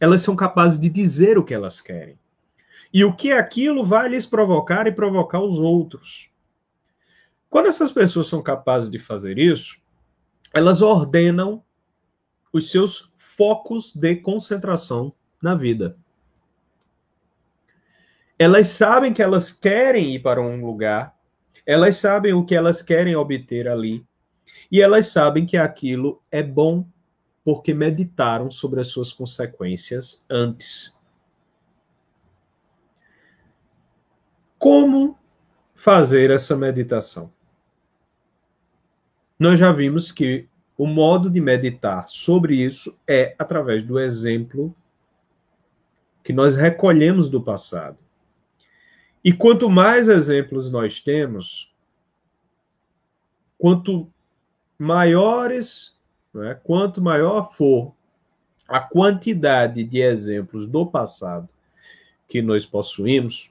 S1: Elas são capazes de dizer o que elas querem. E o que aquilo vai lhes provocar e provocar os outros. Quando essas pessoas são capazes de fazer isso, elas ordenam os seus focos de concentração na vida. Elas sabem que elas querem ir para um lugar, elas sabem o que elas querem obter ali, e elas sabem que aquilo é bom porque meditaram sobre as suas consequências antes. Como fazer essa meditação? Nós já vimos que o modo de meditar sobre isso é através do exemplo que nós recolhemos do passado. E quanto mais exemplos nós temos, quanto maiores, né, quanto maior for a quantidade de exemplos do passado que nós possuímos,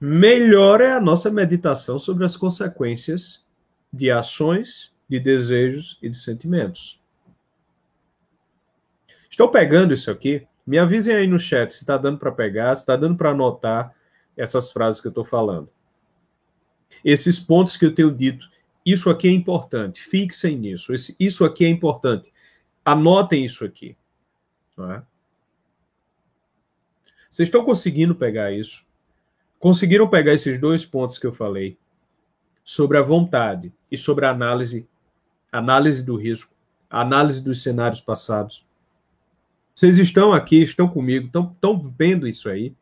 S1: melhor é a nossa meditação sobre as consequências de ações, de desejos e de sentimentos. Estou pegando isso aqui? Me avisem aí no chat se está dando para pegar, se está dando para anotar essas frases que eu estou falando. Esses pontos que eu tenho dito, isso aqui é importante, fixem nisso, isso aqui é importante, anotem isso aqui. É? Vocês estão conseguindo pegar isso? Conseguiram pegar esses dois pontos que eu falei sobre a vontade e sobre a análise, análise do risco, análise dos cenários passados? Vocês estão aqui, estão comigo, estão, estão vendo isso aí?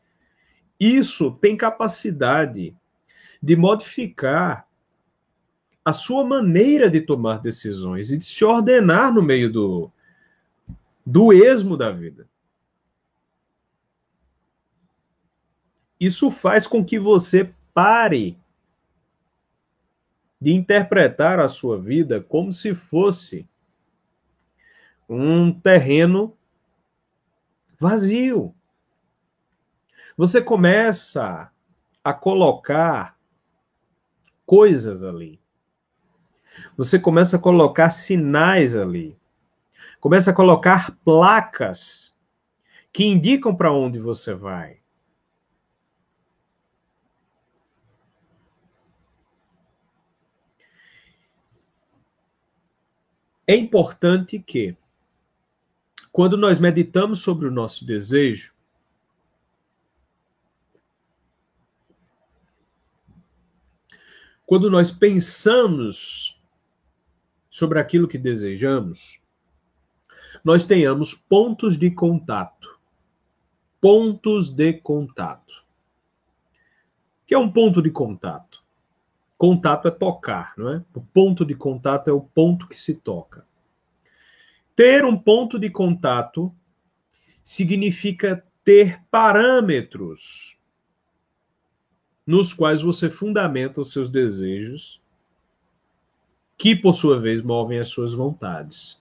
S1: Isso tem capacidade de modificar a sua maneira de tomar decisões e de se ordenar no meio do, do esmo da vida. Isso faz com que você pare de interpretar a sua vida como se fosse um terreno vazio. Você começa a colocar coisas ali. Você começa a colocar sinais ali. Começa a colocar placas que indicam para onde você vai. É importante que, quando nós meditamos sobre o nosso desejo, quando nós pensamos sobre aquilo que desejamos, nós tenhamos pontos de contato. Pontos de contato. O que é um ponto de contato? Contato é tocar, não é? O ponto de contato é o ponto que se toca. Ter um ponto de contato significa ter parâmetros nos quais você fundamenta os seus desejos, que por sua vez movem as suas vontades.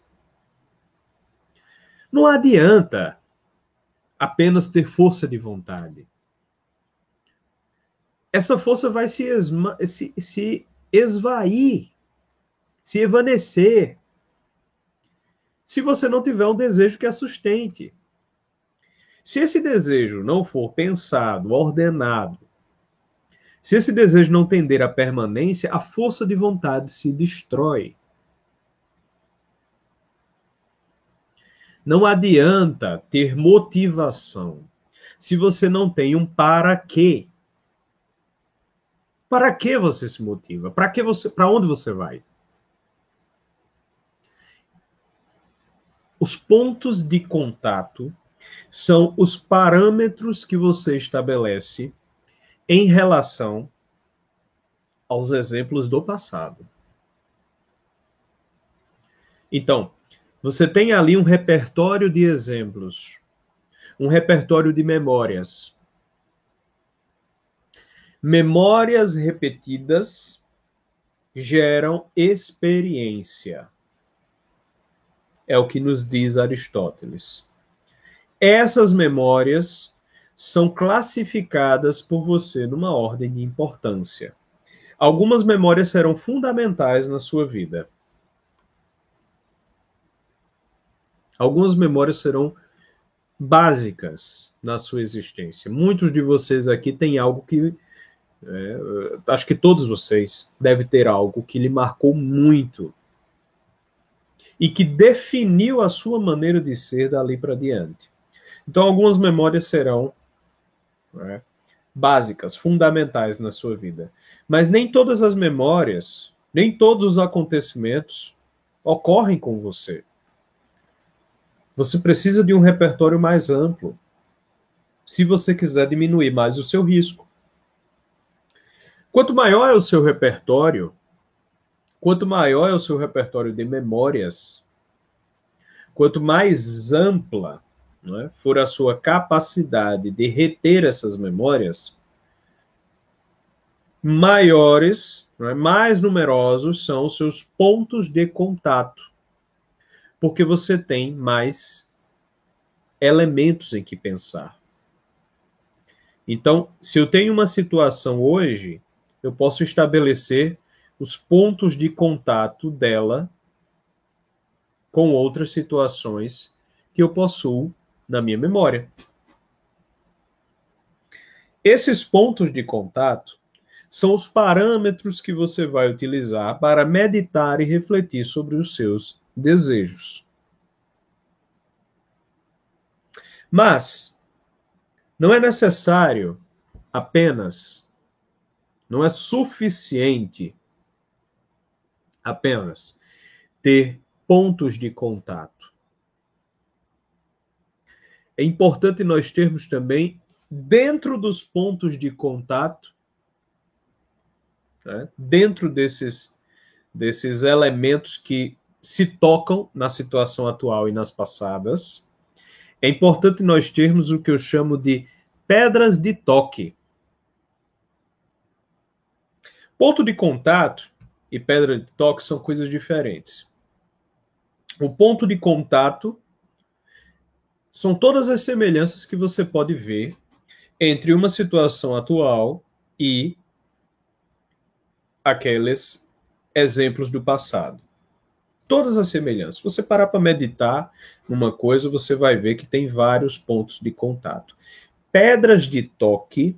S1: Não adianta apenas ter força de vontade essa força vai se, esma, se, se esvair, se evanecer, se você não tiver um desejo que a sustente. Se esse desejo não for pensado, ordenado, se esse desejo não tender à permanência, a força de vontade se destrói. Não adianta ter motivação se você não tem um para quê. Para que você se motiva? Para que você, para onde você vai? Os pontos de contato são os parâmetros que você estabelece em relação aos exemplos do passado. Então, você tem ali um repertório de exemplos, um repertório de memórias, Memórias repetidas geram experiência. É o que nos diz Aristóteles. Essas memórias são classificadas por você numa ordem de importância. Algumas memórias serão fundamentais na sua vida. Algumas memórias serão básicas na sua existência. Muitos de vocês aqui têm algo que é, acho que todos vocês devem ter algo que lhe marcou muito e que definiu a sua maneira de ser dali para diante. Então, algumas memórias serão né, básicas, fundamentais na sua vida. Mas nem todas as memórias, nem todos os acontecimentos ocorrem com você. Você precisa de um repertório mais amplo se você quiser diminuir mais o seu risco. Quanto maior é o seu repertório, quanto maior é o seu repertório de memórias, quanto mais ampla é, for a sua capacidade de reter essas memórias, maiores, é, mais numerosos são os seus pontos de contato, porque você tem mais elementos em que pensar. Então, se eu tenho uma situação hoje, eu posso estabelecer os pontos de contato dela com outras situações que eu possuo na minha memória. Esses pontos de contato são os parâmetros que você vai utilizar para meditar e refletir sobre os seus desejos. Mas não é necessário apenas, não é suficiente apenas ter pontos de contato. É importante nós termos também, dentro dos pontos de contato, né, dentro desses, desses elementos que se tocam na situação atual e nas passadas, é importante nós termos o que eu chamo de pedras de toque. Ponto de contato e pedra de toque são coisas diferentes. O ponto de contato são todas as semelhanças que você pode ver entre uma situação atual e aqueles exemplos do passado. Todas as semelhanças. Se você parar para meditar numa coisa, você vai ver que tem vários pontos de contato. Pedras de toque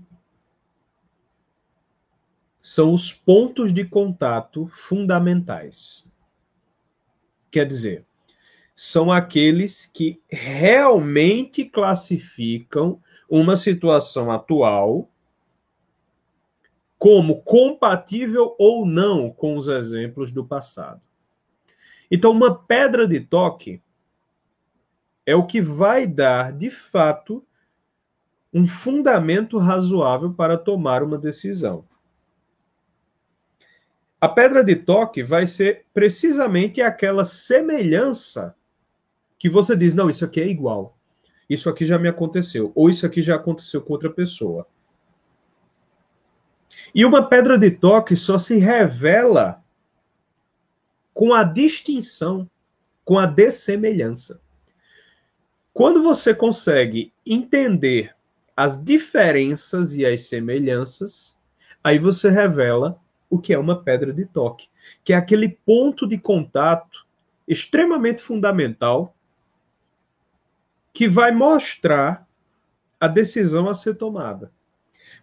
S1: são os pontos de contato fundamentais. Quer dizer, são aqueles que realmente classificam uma situação atual como compatível ou não com os exemplos do passado. Então, uma pedra de toque é o que vai dar, de fato, um fundamento razoável para tomar uma decisão. A pedra de toque vai ser precisamente aquela semelhança que você diz: não, isso aqui é igual. Isso aqui já me aconteceu. Ou isso aqui já aconteceu com outra pessoa. E uma pedra de toque só se revela com a distinção, com a dessemelhança. Quando você consegue entender as diferenças e as semelhanças, aí você revela o que é uma pedra de toque, que é aquele ponto de contato extremamente fundamental que vai mostrar a decisão a ser tomada.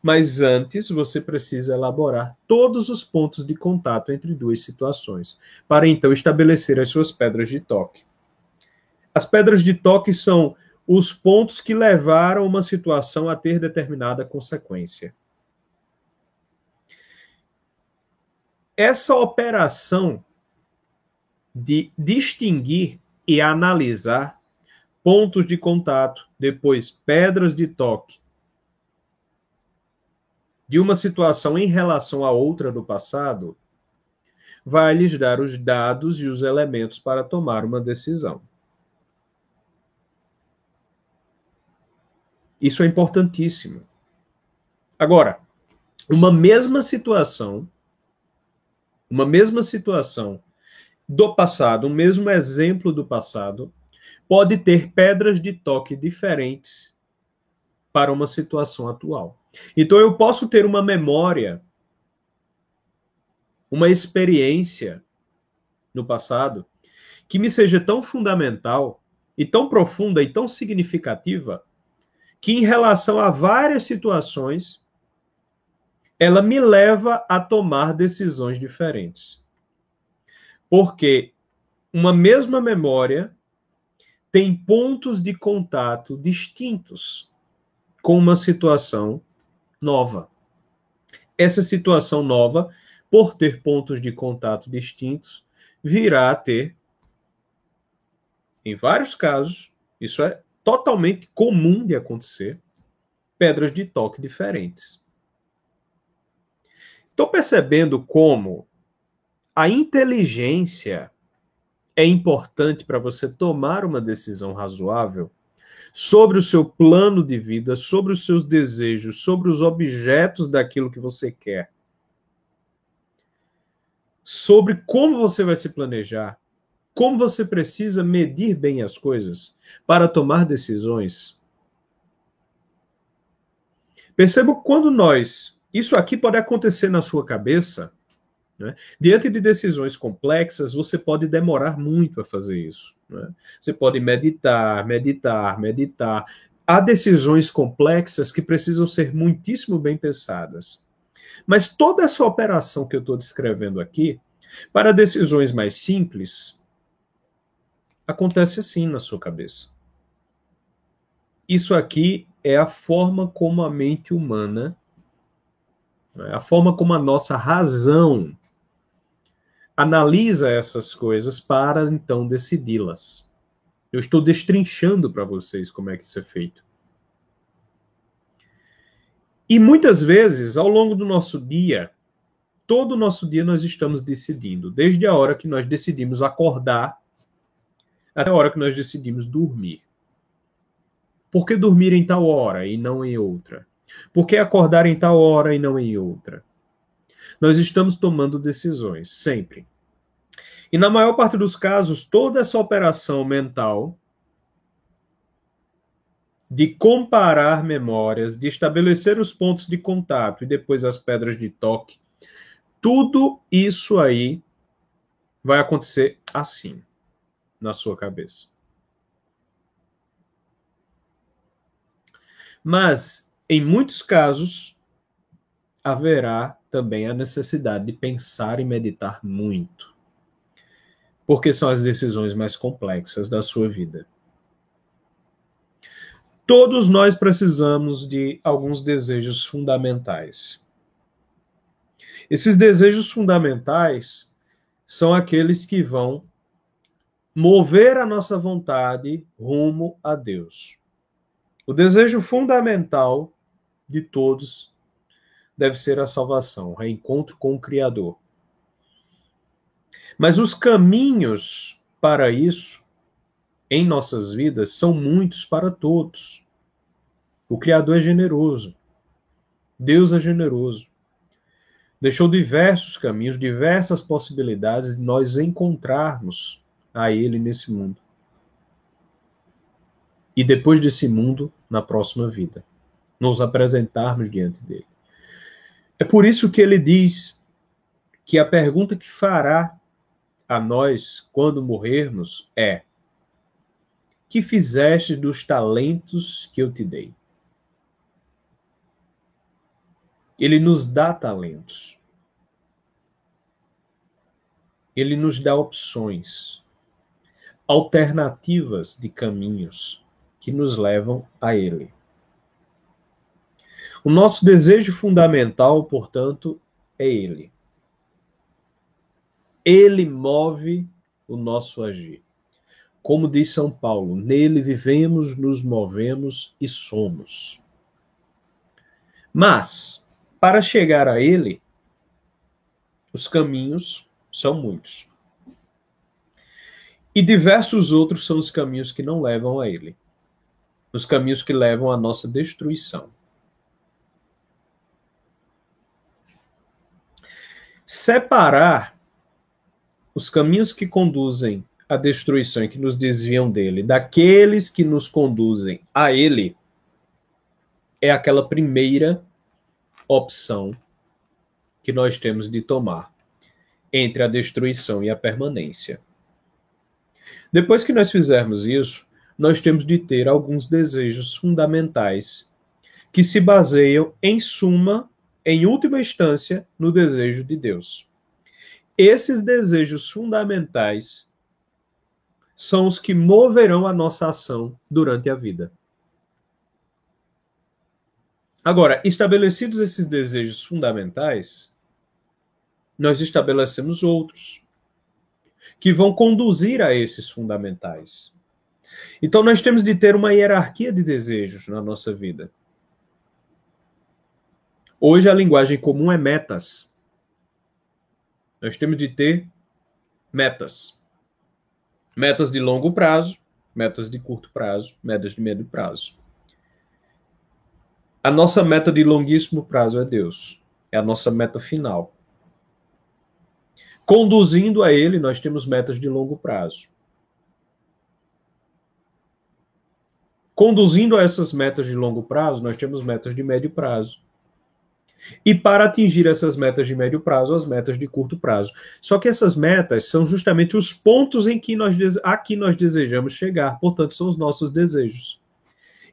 S1: Mas antes você precisa elaborar todos os pontos de contato entre duas situações, para então estabelecer as suas pedras de toque. As pedras de toque são os pontos que levaram uma situação a ter determinada consequência. Essa operação de distinguir e analisar pontos de contato, depois pedras de toque, de uma situação em relação a outra do passado, vai lhes dar os dados e os elementos para tomar uma decisão. Isso é importantíssimo. Agora, uma mesma situação, uma mesma situação do passado, um mesmo exemplo do passado, pode ter pedras de toque diferentes para uma situação atual. Então eu posso ter uma memória, uma experiência no passado que me seja tão fundamental e tão profunda e tão significativa que em relação a várias situações ela me leva a tomar decisões diferentes. Porque uma mesma memória tem pontos de contato distintos com uma situação nova. Essa situação nova, por ter pontos de contato distintos, virá a ter, em vários casos, isso é totalmente comum de acontecer, pedras de toque diferentes. Estou percebendo como a inteligência é importante para você tomar uma decisão razoável sobre o seu plano de vida, sobre os seus desejos, sobre os objetos daquilo que você quer, sobre como você vai se planejar, como você precisa medir bem as coisas para tomar decisões. Perceba quando nós. Isso aqui pode acontecer na sua cabeça. Né? Diante de decisões complexas, você pode demorar muito a fazer isso. Né? Você pode meditar, meditar, meditar. Há decisões complexas que precisam ser muitíssimo bem pensadas. Mas toda essa operação que eu estou descrevendo aqui, para decisões mais simples, acontece assim na sua cabeça. Isso aqui é a forma como a mente humana, a forma como a nossa razão analisa essas coisas para então decidi-las. Eu estou destrinchando para vocês como é que isso é feito. E muitas vezes, ao longo do nosso dia, todo o nosso dia nós estamos decidindo, desde a hora que nós decidimos acordar até a hora que nós decidimos dormir. Por que dormir em tal hora e não em outra? Por que acordar em tal hora e não em outra? Nós estamos tomando decisões, sempre. E na maior parte dos casos, toda essa operação mental de comparar memórias, de estabelecer os pontos de contato e depois as pedras de toque, tudo isso aí vai acontecer assim na sua cabeça. Mas, em muitos casos, haverá também a necessidade de pensar e meditar muito, porque são as decisões mais complexas da sua vida. Todos nós precisamos de alguns desejos fundamentais. Esses desejos fundamentais são aqueles que vão mover a nossa vontade rumo a Deus. O desejo fundamental de todos deve ser a salvação, o reencontro com o Criador. Mas os caminhos para isso em nossas vidas são muitos para todos. O Criador é generoso. Deus é generoso. Deixou diversos caminhos, diversas possibilidades de nós encontrarmos a Ele nesse mundo e depois desse mundo, na próxima vida. Nos apresentarmos diante dele. É por isso que ele diz que a pergunta que fará a nós quando morrermos é: Que fizeste dos talentos que eu te dei? Ele nos dá talentos. Ele nos dá opções, alternativas de caminhos que nos levam a Ele. O nosso desejo fundamental, portanto, é Ele. Ele move o nosso agir. Como diz São Paulo, nele vivemos, nos movemos e somos. Mas, para chegar a Ele, os caminhos são muitos. E diversos outros são os caminhos que não levam a Ele os caminhos que levam à nossa destruição. Separar os caminhos que conduzem à destruição e que nos desviam dele, daqueles que nos conduzem a ele, é aquela primeira opção que nós temos de tomar entre a destruição e a permanência. Depois que nós fizermos isso, nós temos de ter alguns desejos fundamentais que se baseiam, em suma, em última instância, no desejo de Deus. Esses desejos fundamentais são os que moverão a nossa ação durante a vida. Agora, estabelecidos esses desejos fundamentais, nós estabelecemos outros que vão conduzir a esses fundamentais. Então nós temos de ter uma hierarquia de desejos na nossa vida. Hoje a linguagem comum é metas. Nós temos de ter metas. Metas de longo prazo, metas de curto prazo, metas de médio prazo. A nossa meta de longuíssimo prazo é Deus. É a nossa meta final. Conduzindo a Ele, nós temos metas de longo prazo. Conduzindo a essas metas de longo prazo, nós temos metas de médio prazo. E para atingir essas metas de médio prazo, as metas de curto prazo. Só que essas metas são justamente os pontos em que nós a que nós desejamos chegar, portanto, são os nossos desejos.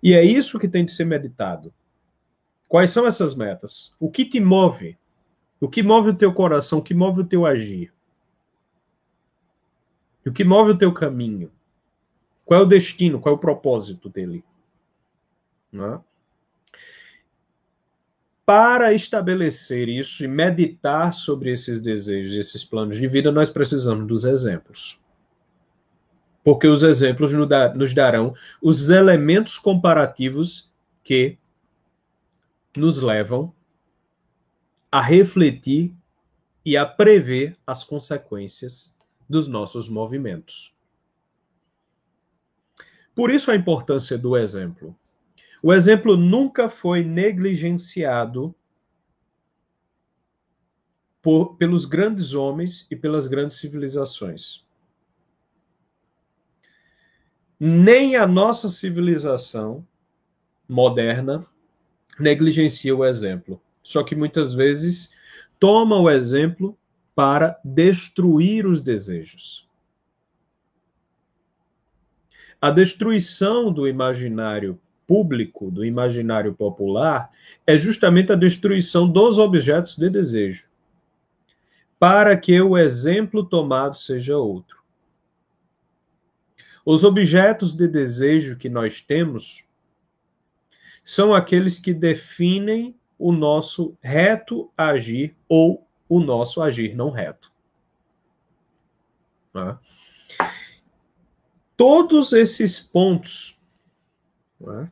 S1: E é isso que tem de ser meditado. Quais são essas metas? O que te move? O que move o teu coração? O que move o teu agir? O que move o teu caminho? Qual é o destino? Qual é o propósito dele? Não é? Para estabelecer isso e meditar sobre esses desejos, esses planos de vida, nós precisamos dos exemplos. Porque os exemplos nos darão os elementos comparativos que nos levam a refletir e a prever as consequências dos nossos movimentos. Por isso a importância do exemplo. O exemplo nunca foi negligenciado por, pelos grandes homens e pelas grandes civilizações. Nem a nossa civilização moderna negligencia o exemplo. Só que muitas vezes toma o exemplo para destruir os desejos. A destruição do imaginário público, do imaginário popular, é justamente a destruição dos objetos de desejo, para que o exemplo tomado seja outro. Os objetos de desejo que nós temos são aqueles que definem o nosso reto agir ou o nosso agir não reto. Tá? Todos esses pontos né,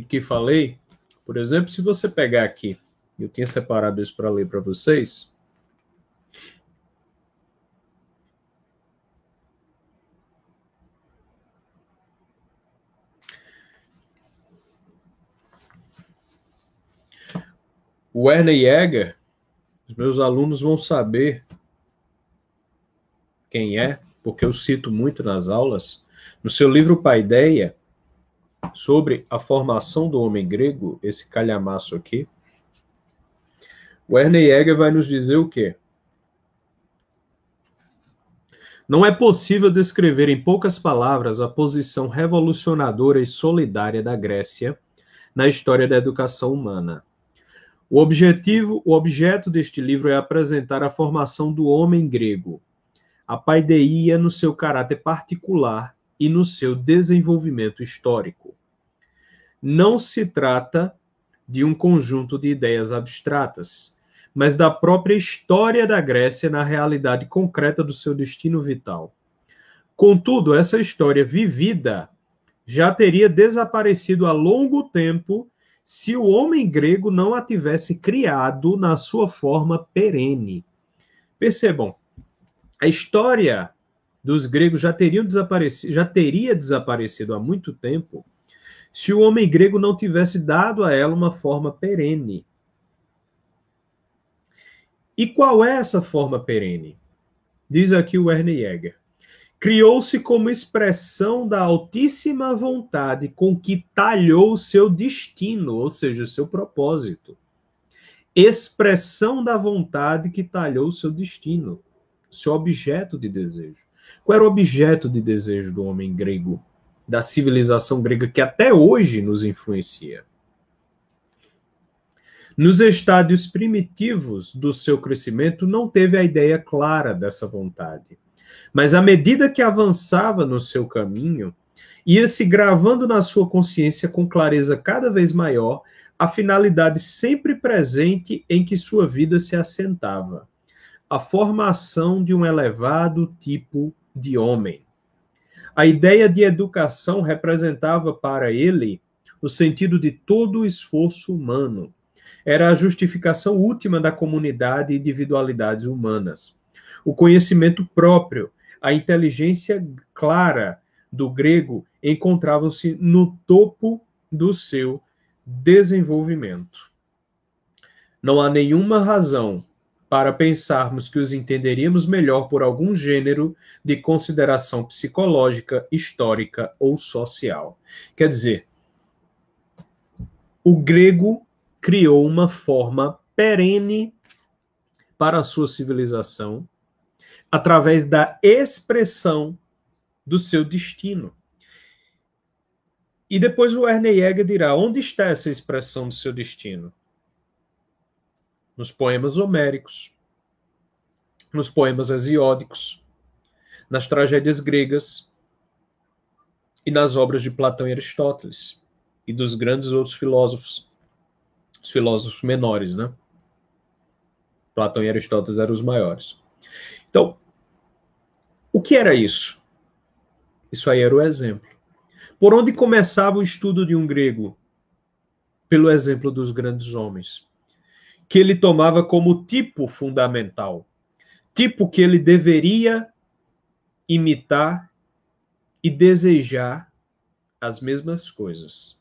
S1: que falei, por exemplo, se você pegar aqui, eu tinha separado isso para ler para vocês. O Werner Jäger, os meus alunos vão saber quem é, porque eu cito muito nas aulas. No seu livro Paideia, sobre a formação do homem grego, esse calhamaço aqui, Werner Jäger vai nos dizer o quê? Não é possível descrever em poucas palavras a posição revolucionadora e solidária da Grécia na história da educação humana. O objetivo, o objeto deste livro é apresentar a formação do homem grego, a paideia no seu caráter particular e no seu desenvolvimento histórico. Não se trata de um conjunto de ideias abstratas, mas da própria história da Grécia na realidade concreta do seu destino vital. Contudo, essa história vivida já teria desaparecido há longo tempo se o homem grego não a tivesse criado na sua forma perene. Percebam, a história dos gregos já, teriam desaparecido, já teria desaparecido há muito tempo se o homem grego não tivesse dado a ela uma forma perene. E qual é essa forma perene? Diz aqui o Werner Jäger. Criou-se como expressão da altíssima vontade com que talhou seu destino, ou seja, seu propósito. Expressão da vontade que talhou seu destino, seu objeto de desejo. Qual era o objeto de desejo do homem grego, da civilização grega que até hoje nos influencia? Nos estádios primitivos do seu crescimento, não teve a ideia clara dessa vontade. Mas à medida que avançava no seu caminho, ia se gravando na sua consciência com clareza cada vez maior a finalidade sempre presente em que sua vida se assentava: a formação de um elevado tipo de homem. A ideia de educação representava para ele o sentido de todo o esforço humano. Era a justificação última da comunidade e individualidades humanas. O conhecimento próprio, a inteligência clara do grego encontravam-se no topo do seu desenvolvimento. Não há nenhuma razão para pensarmos que os entenderíamos melhor por algum gênero de consideração psicológica, histórica ou social. Quer dizer, o grego criou uma forma perene para a sua civilização através da expressão do seu destino. E depois o Ernest Jäger dirá: onde está essa expressão do seu destino? Nos poemas homéricos, nos poemas hesiódicos, nas tragédias gregas e nas obras de Platão e Aristóteles e dos grandes outros filósofos, os filósofos menores, né? Platão e Aristóteles eram os maiores. Então, o que era isso? Isso aí era o exemplo. Por onde começava o estudo de um grego? Pelo exemplo dos grandes homens, que ele tomava como tipo fundamental, tipo que ele deveria imitar e desejar as mesmas coisas.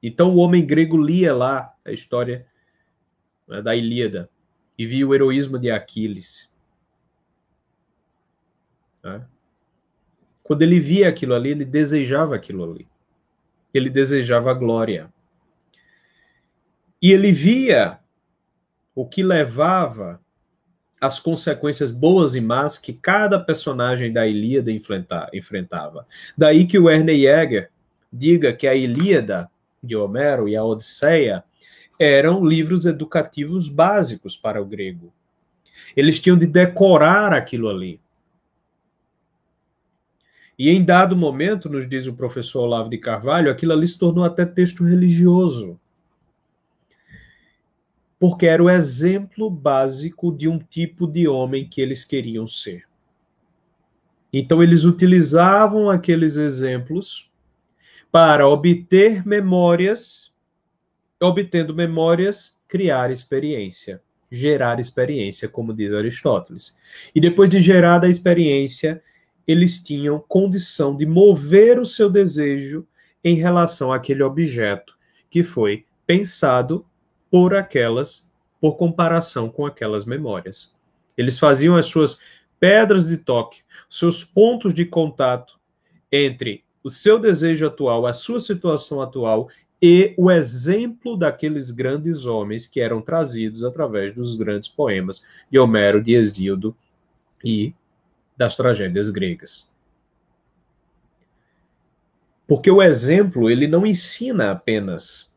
S1: Então o homem grego lia lá a história né, da Ilíada e via o heroísmo de Aquiles. Né? Quando ele via aquilo ali, ele desejava aquilo ali. Ele desejava a glória. E ele via o que levava as consequências boas e más que cada personagem da Ilíada enfrentava. Daí que o Ernest Jäger diga que a Ilíada de Homero e a Odisseia eram livros educativos básicos para o grego. Eles tinham de decorar aquilo ali. E em dado momento, nos diz o professor Olavo de Carvalho, aquilo ali se tornou até texto religioso. Porque era o exemplo básico de um tipo de homem que eles queriam ser. Então, eles utilizavam aqueles exemplos para obter memórias obtendo memórias, criar experiência, gerar experiência, como diz Aristóteles. E depois de gerada a experiência, eles tinham condição de mover o seu desejo em relação àquele objeto que foi pensado por aquelas, por comparação com aquelas memórias. Eles faziam as suas pedras de toque, seus pontos de contato entre o seu desejo atual, a sua situação atual e o exemplo daqueles grandes homens que eram trazidos através dos grandes poemas de Homero, de Hesíodo e das tragédias gregas. Porque o exemplo, ele não ensina apenas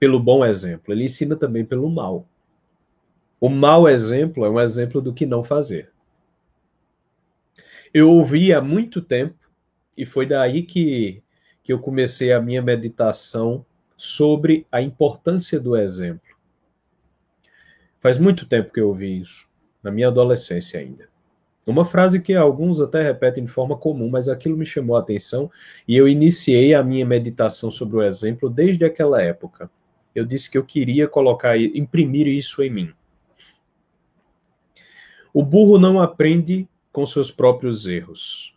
S1: pelo bom exemplo, ele ensina também pelo mal. O mau exemplo é um exemplo do que não fazer. Eu ouvi há muito tempo, e foi daí que que eu comecei a minha meditação sobre a importância do exemplo. Faz muito tempo que eu ouvi isso, na minha adolescência ainda. Uma frase que alguns até repetem de forma comum, mas aquilo me chamou a atenção e eu iniciei a minha meditação sobre o exemplo desde aquela época. Eu disse que eu queria colocar, imprimir isso em mim. O burro não aprende com seus próprios erros.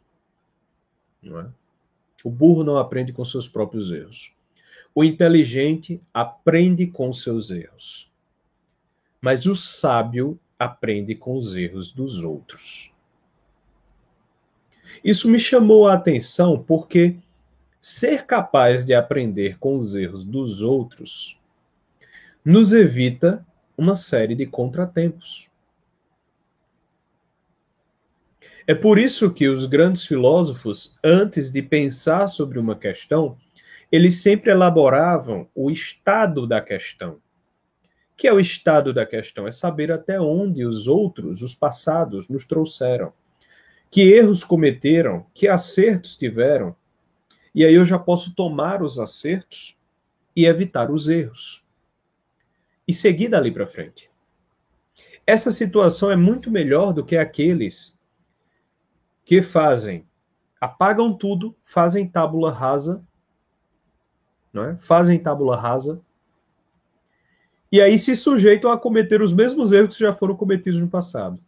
S1: Não é? O burro não aprende com seus próprios erros. O inteligente aprende com seus erros. Mas o sábio aprende com os erros dos outros. Isso me chamou a atenção porque ser capaz de aprender com os erros dos outros nos evita uma série de contratempos. É por isso que os grandes filósofos, antes de pensar sobre uma questão, eles sempre elaboravam o estado da questão. Que é o estado da questão? É saber até onde os outros, os passados, nos trouxeram. Que erros cometeram, que acertos tiveram. E aí eu já posso tomar os acertos e evitar os erros. E seguir dali para frente. Essa situação é muito melhor do que aqueles que fazem, apagam tudo, fazem tábula rasa, não é? fazem tábula rasa, e aí se sujeitam a cometer os mesmos erros que já foram cometidos no passado.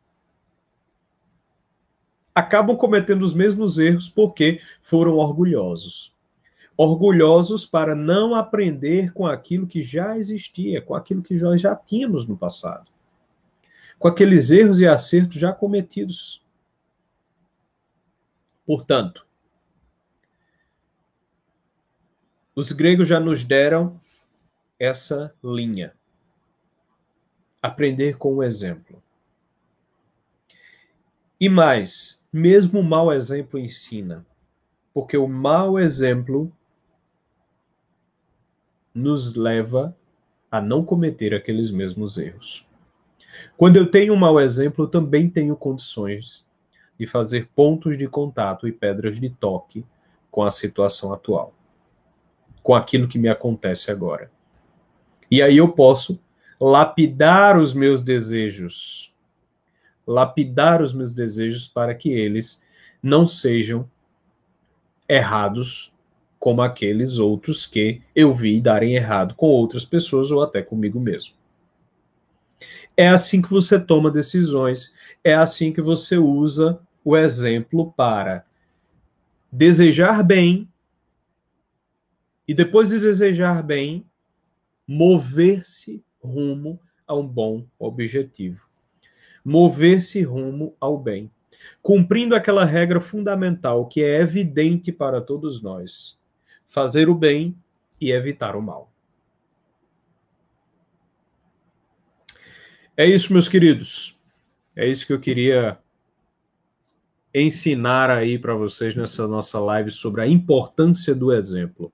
S1: Acabam cometendo os mesmos erros porque foram orgulhosos. Orgulhosos para não aprender com aquilo que já existia, com aquilo que nós já tínhamos no passado, com aqueles erros e acertos já cometidos. Portanto, os gregos já nos deram essa linha. Aprender com o exemplo. E mais, mesmo o mau exemplo ensina, porque o mau exemplo nos leva a não cometer aqueles mesmos erros. Quando eu tenho um mau exemplo, também tenho condições de fazer pontos de contato e pedras de toque com a situação atual, com aquilo que me acontece agora. E aí eu posso lapidar os meus desejos, lapidar os meus desejos para que eles não sejam errados como aqueles outros que eu vi darem errado com outras pessoas ou até comigo mesmo. É assim que você toma decisões, é assim que você usa o exemplo para desejar bem e depois de desejar bem, mover-se rumo a um bom objetivo. Mover-se rumo ao bem, cumprindo aquela regra fundamental que é evidente para todos nós fazer o bem e evitar o mal. É isso, meus queridos. É isso que eu queria ensinar aí para vocês nessa nossa live sobre a importância do exemplo.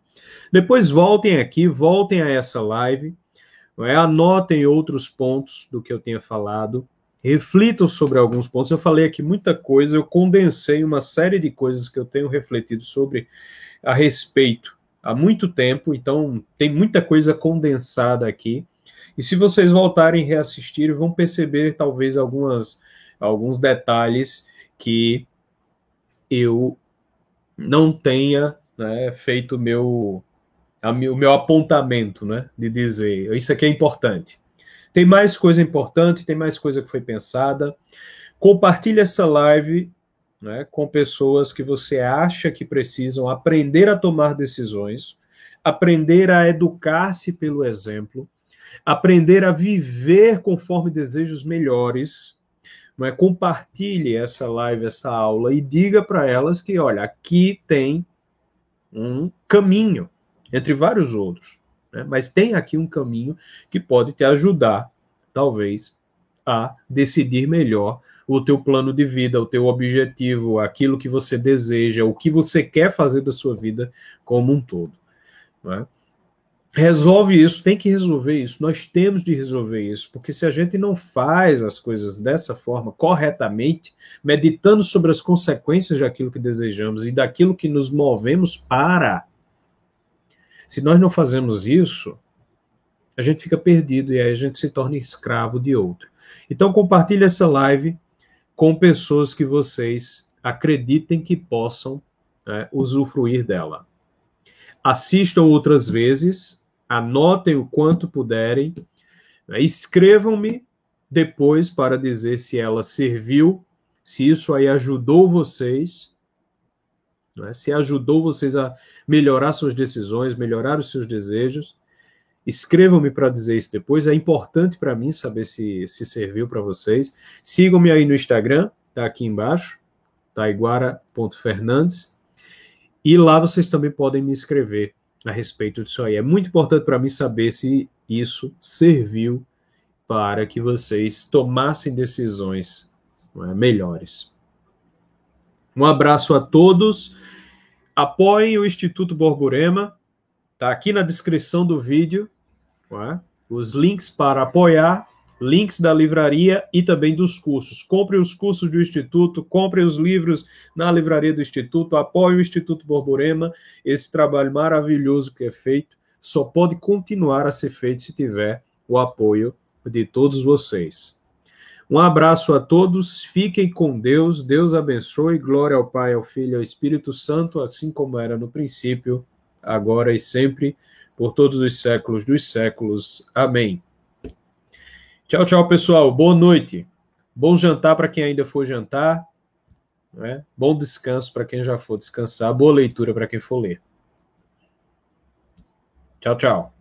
S1: Depois voltem aqui, voltem a essa live, é? anotem outros pontos do que eu tenha falado, reflitam sobre alguns pontos. Eu falei aqui muita coisa, eu condensei uma série de coisas que eu tenho refletido sobre a respeito há muito tempo, então tem muita coisa condensada aqui. E se vocês voltarem reassistir, vão perceber talvez algumas, alguns detalhes que eu não tenha né, feito meu, o meu apontamento né, de dizer isso aqui é importante. Tem mais coisa importante, tem mais coisa que foi pensada. Compartilhe essa live né, com pessoas que você acha que precisam aprender a tomar decisões, aprender a educar-se pelo exemplo, aprender a viver conforme desejos melhores. Não é? Compartilhe essa live, essa aula e diga para elas que, olha, aqui tem um caminho entre vários outros, né? mas tem aqui um caminho que pode te ajudar, talvez, a decidir melhor o teu plano de vida, o teu objetivo, aquilo que você deseja, o que você quer fazer da sua vida como um todo. É? Resolve isso, tem que resolver isso, nós temos de resolver isso, porque se a gente não faz as coisas dessa forma, corretamente, meditando sobre as consequências daquilo que desejamos e daquilo que nos movemos para, se nós não fazemos isso, a gente fica perdido e aí a gente se torna escravo de outro. Então compartilhe essa live, com pessoas que vocês acreditem que possam né, usufruir dela. Assistam outras vezes, anotem o quanto puderem, né, escrevam-me depois para dizer se ela serviu, se isso aí ajudou vocês, né, se ajudou vocês a melhorar suas decisões, melhorar os seus desejos. Escrevam-me para dizer isso depois. É importante para mim saber se, se serviu para vocês. Sigam-me aí no Instagram, tá aqui embaixo, taiguara.fernandes. E lá vocês também podem me escrever a respeito disso aí. É muito importante para mim saber se isso serviu para que vocês tomassem decisões é, melhores. Um abraço a todos. Apoiem o Instituto Borborema Está aqui na descrição do vídeo é? os links para apoiar, links da livraria e também dos cursos. Compre os cursos do Instituto, compre os livros na livraria do Instituto, apoie o Instituto Borborema. Esse trabalho maravilhoso que é feito só pode continuar a ser feito se tiver o apoio de todos vocês. Um abraço a todos, fiquem com Deus, Deus abençoe, glória ao Pai, ao Filho e ao Espírito Santo, assim como era no princípio agora e sempre, por todos os séculos dos séculos. Amém. Tchau, tchau, pessoal. Boa noite. Bom jantar para quem ainda for jantar. Né? Bom descanso para quem já for descansar. Boa leitura para quem for ler. Tchau, tchau.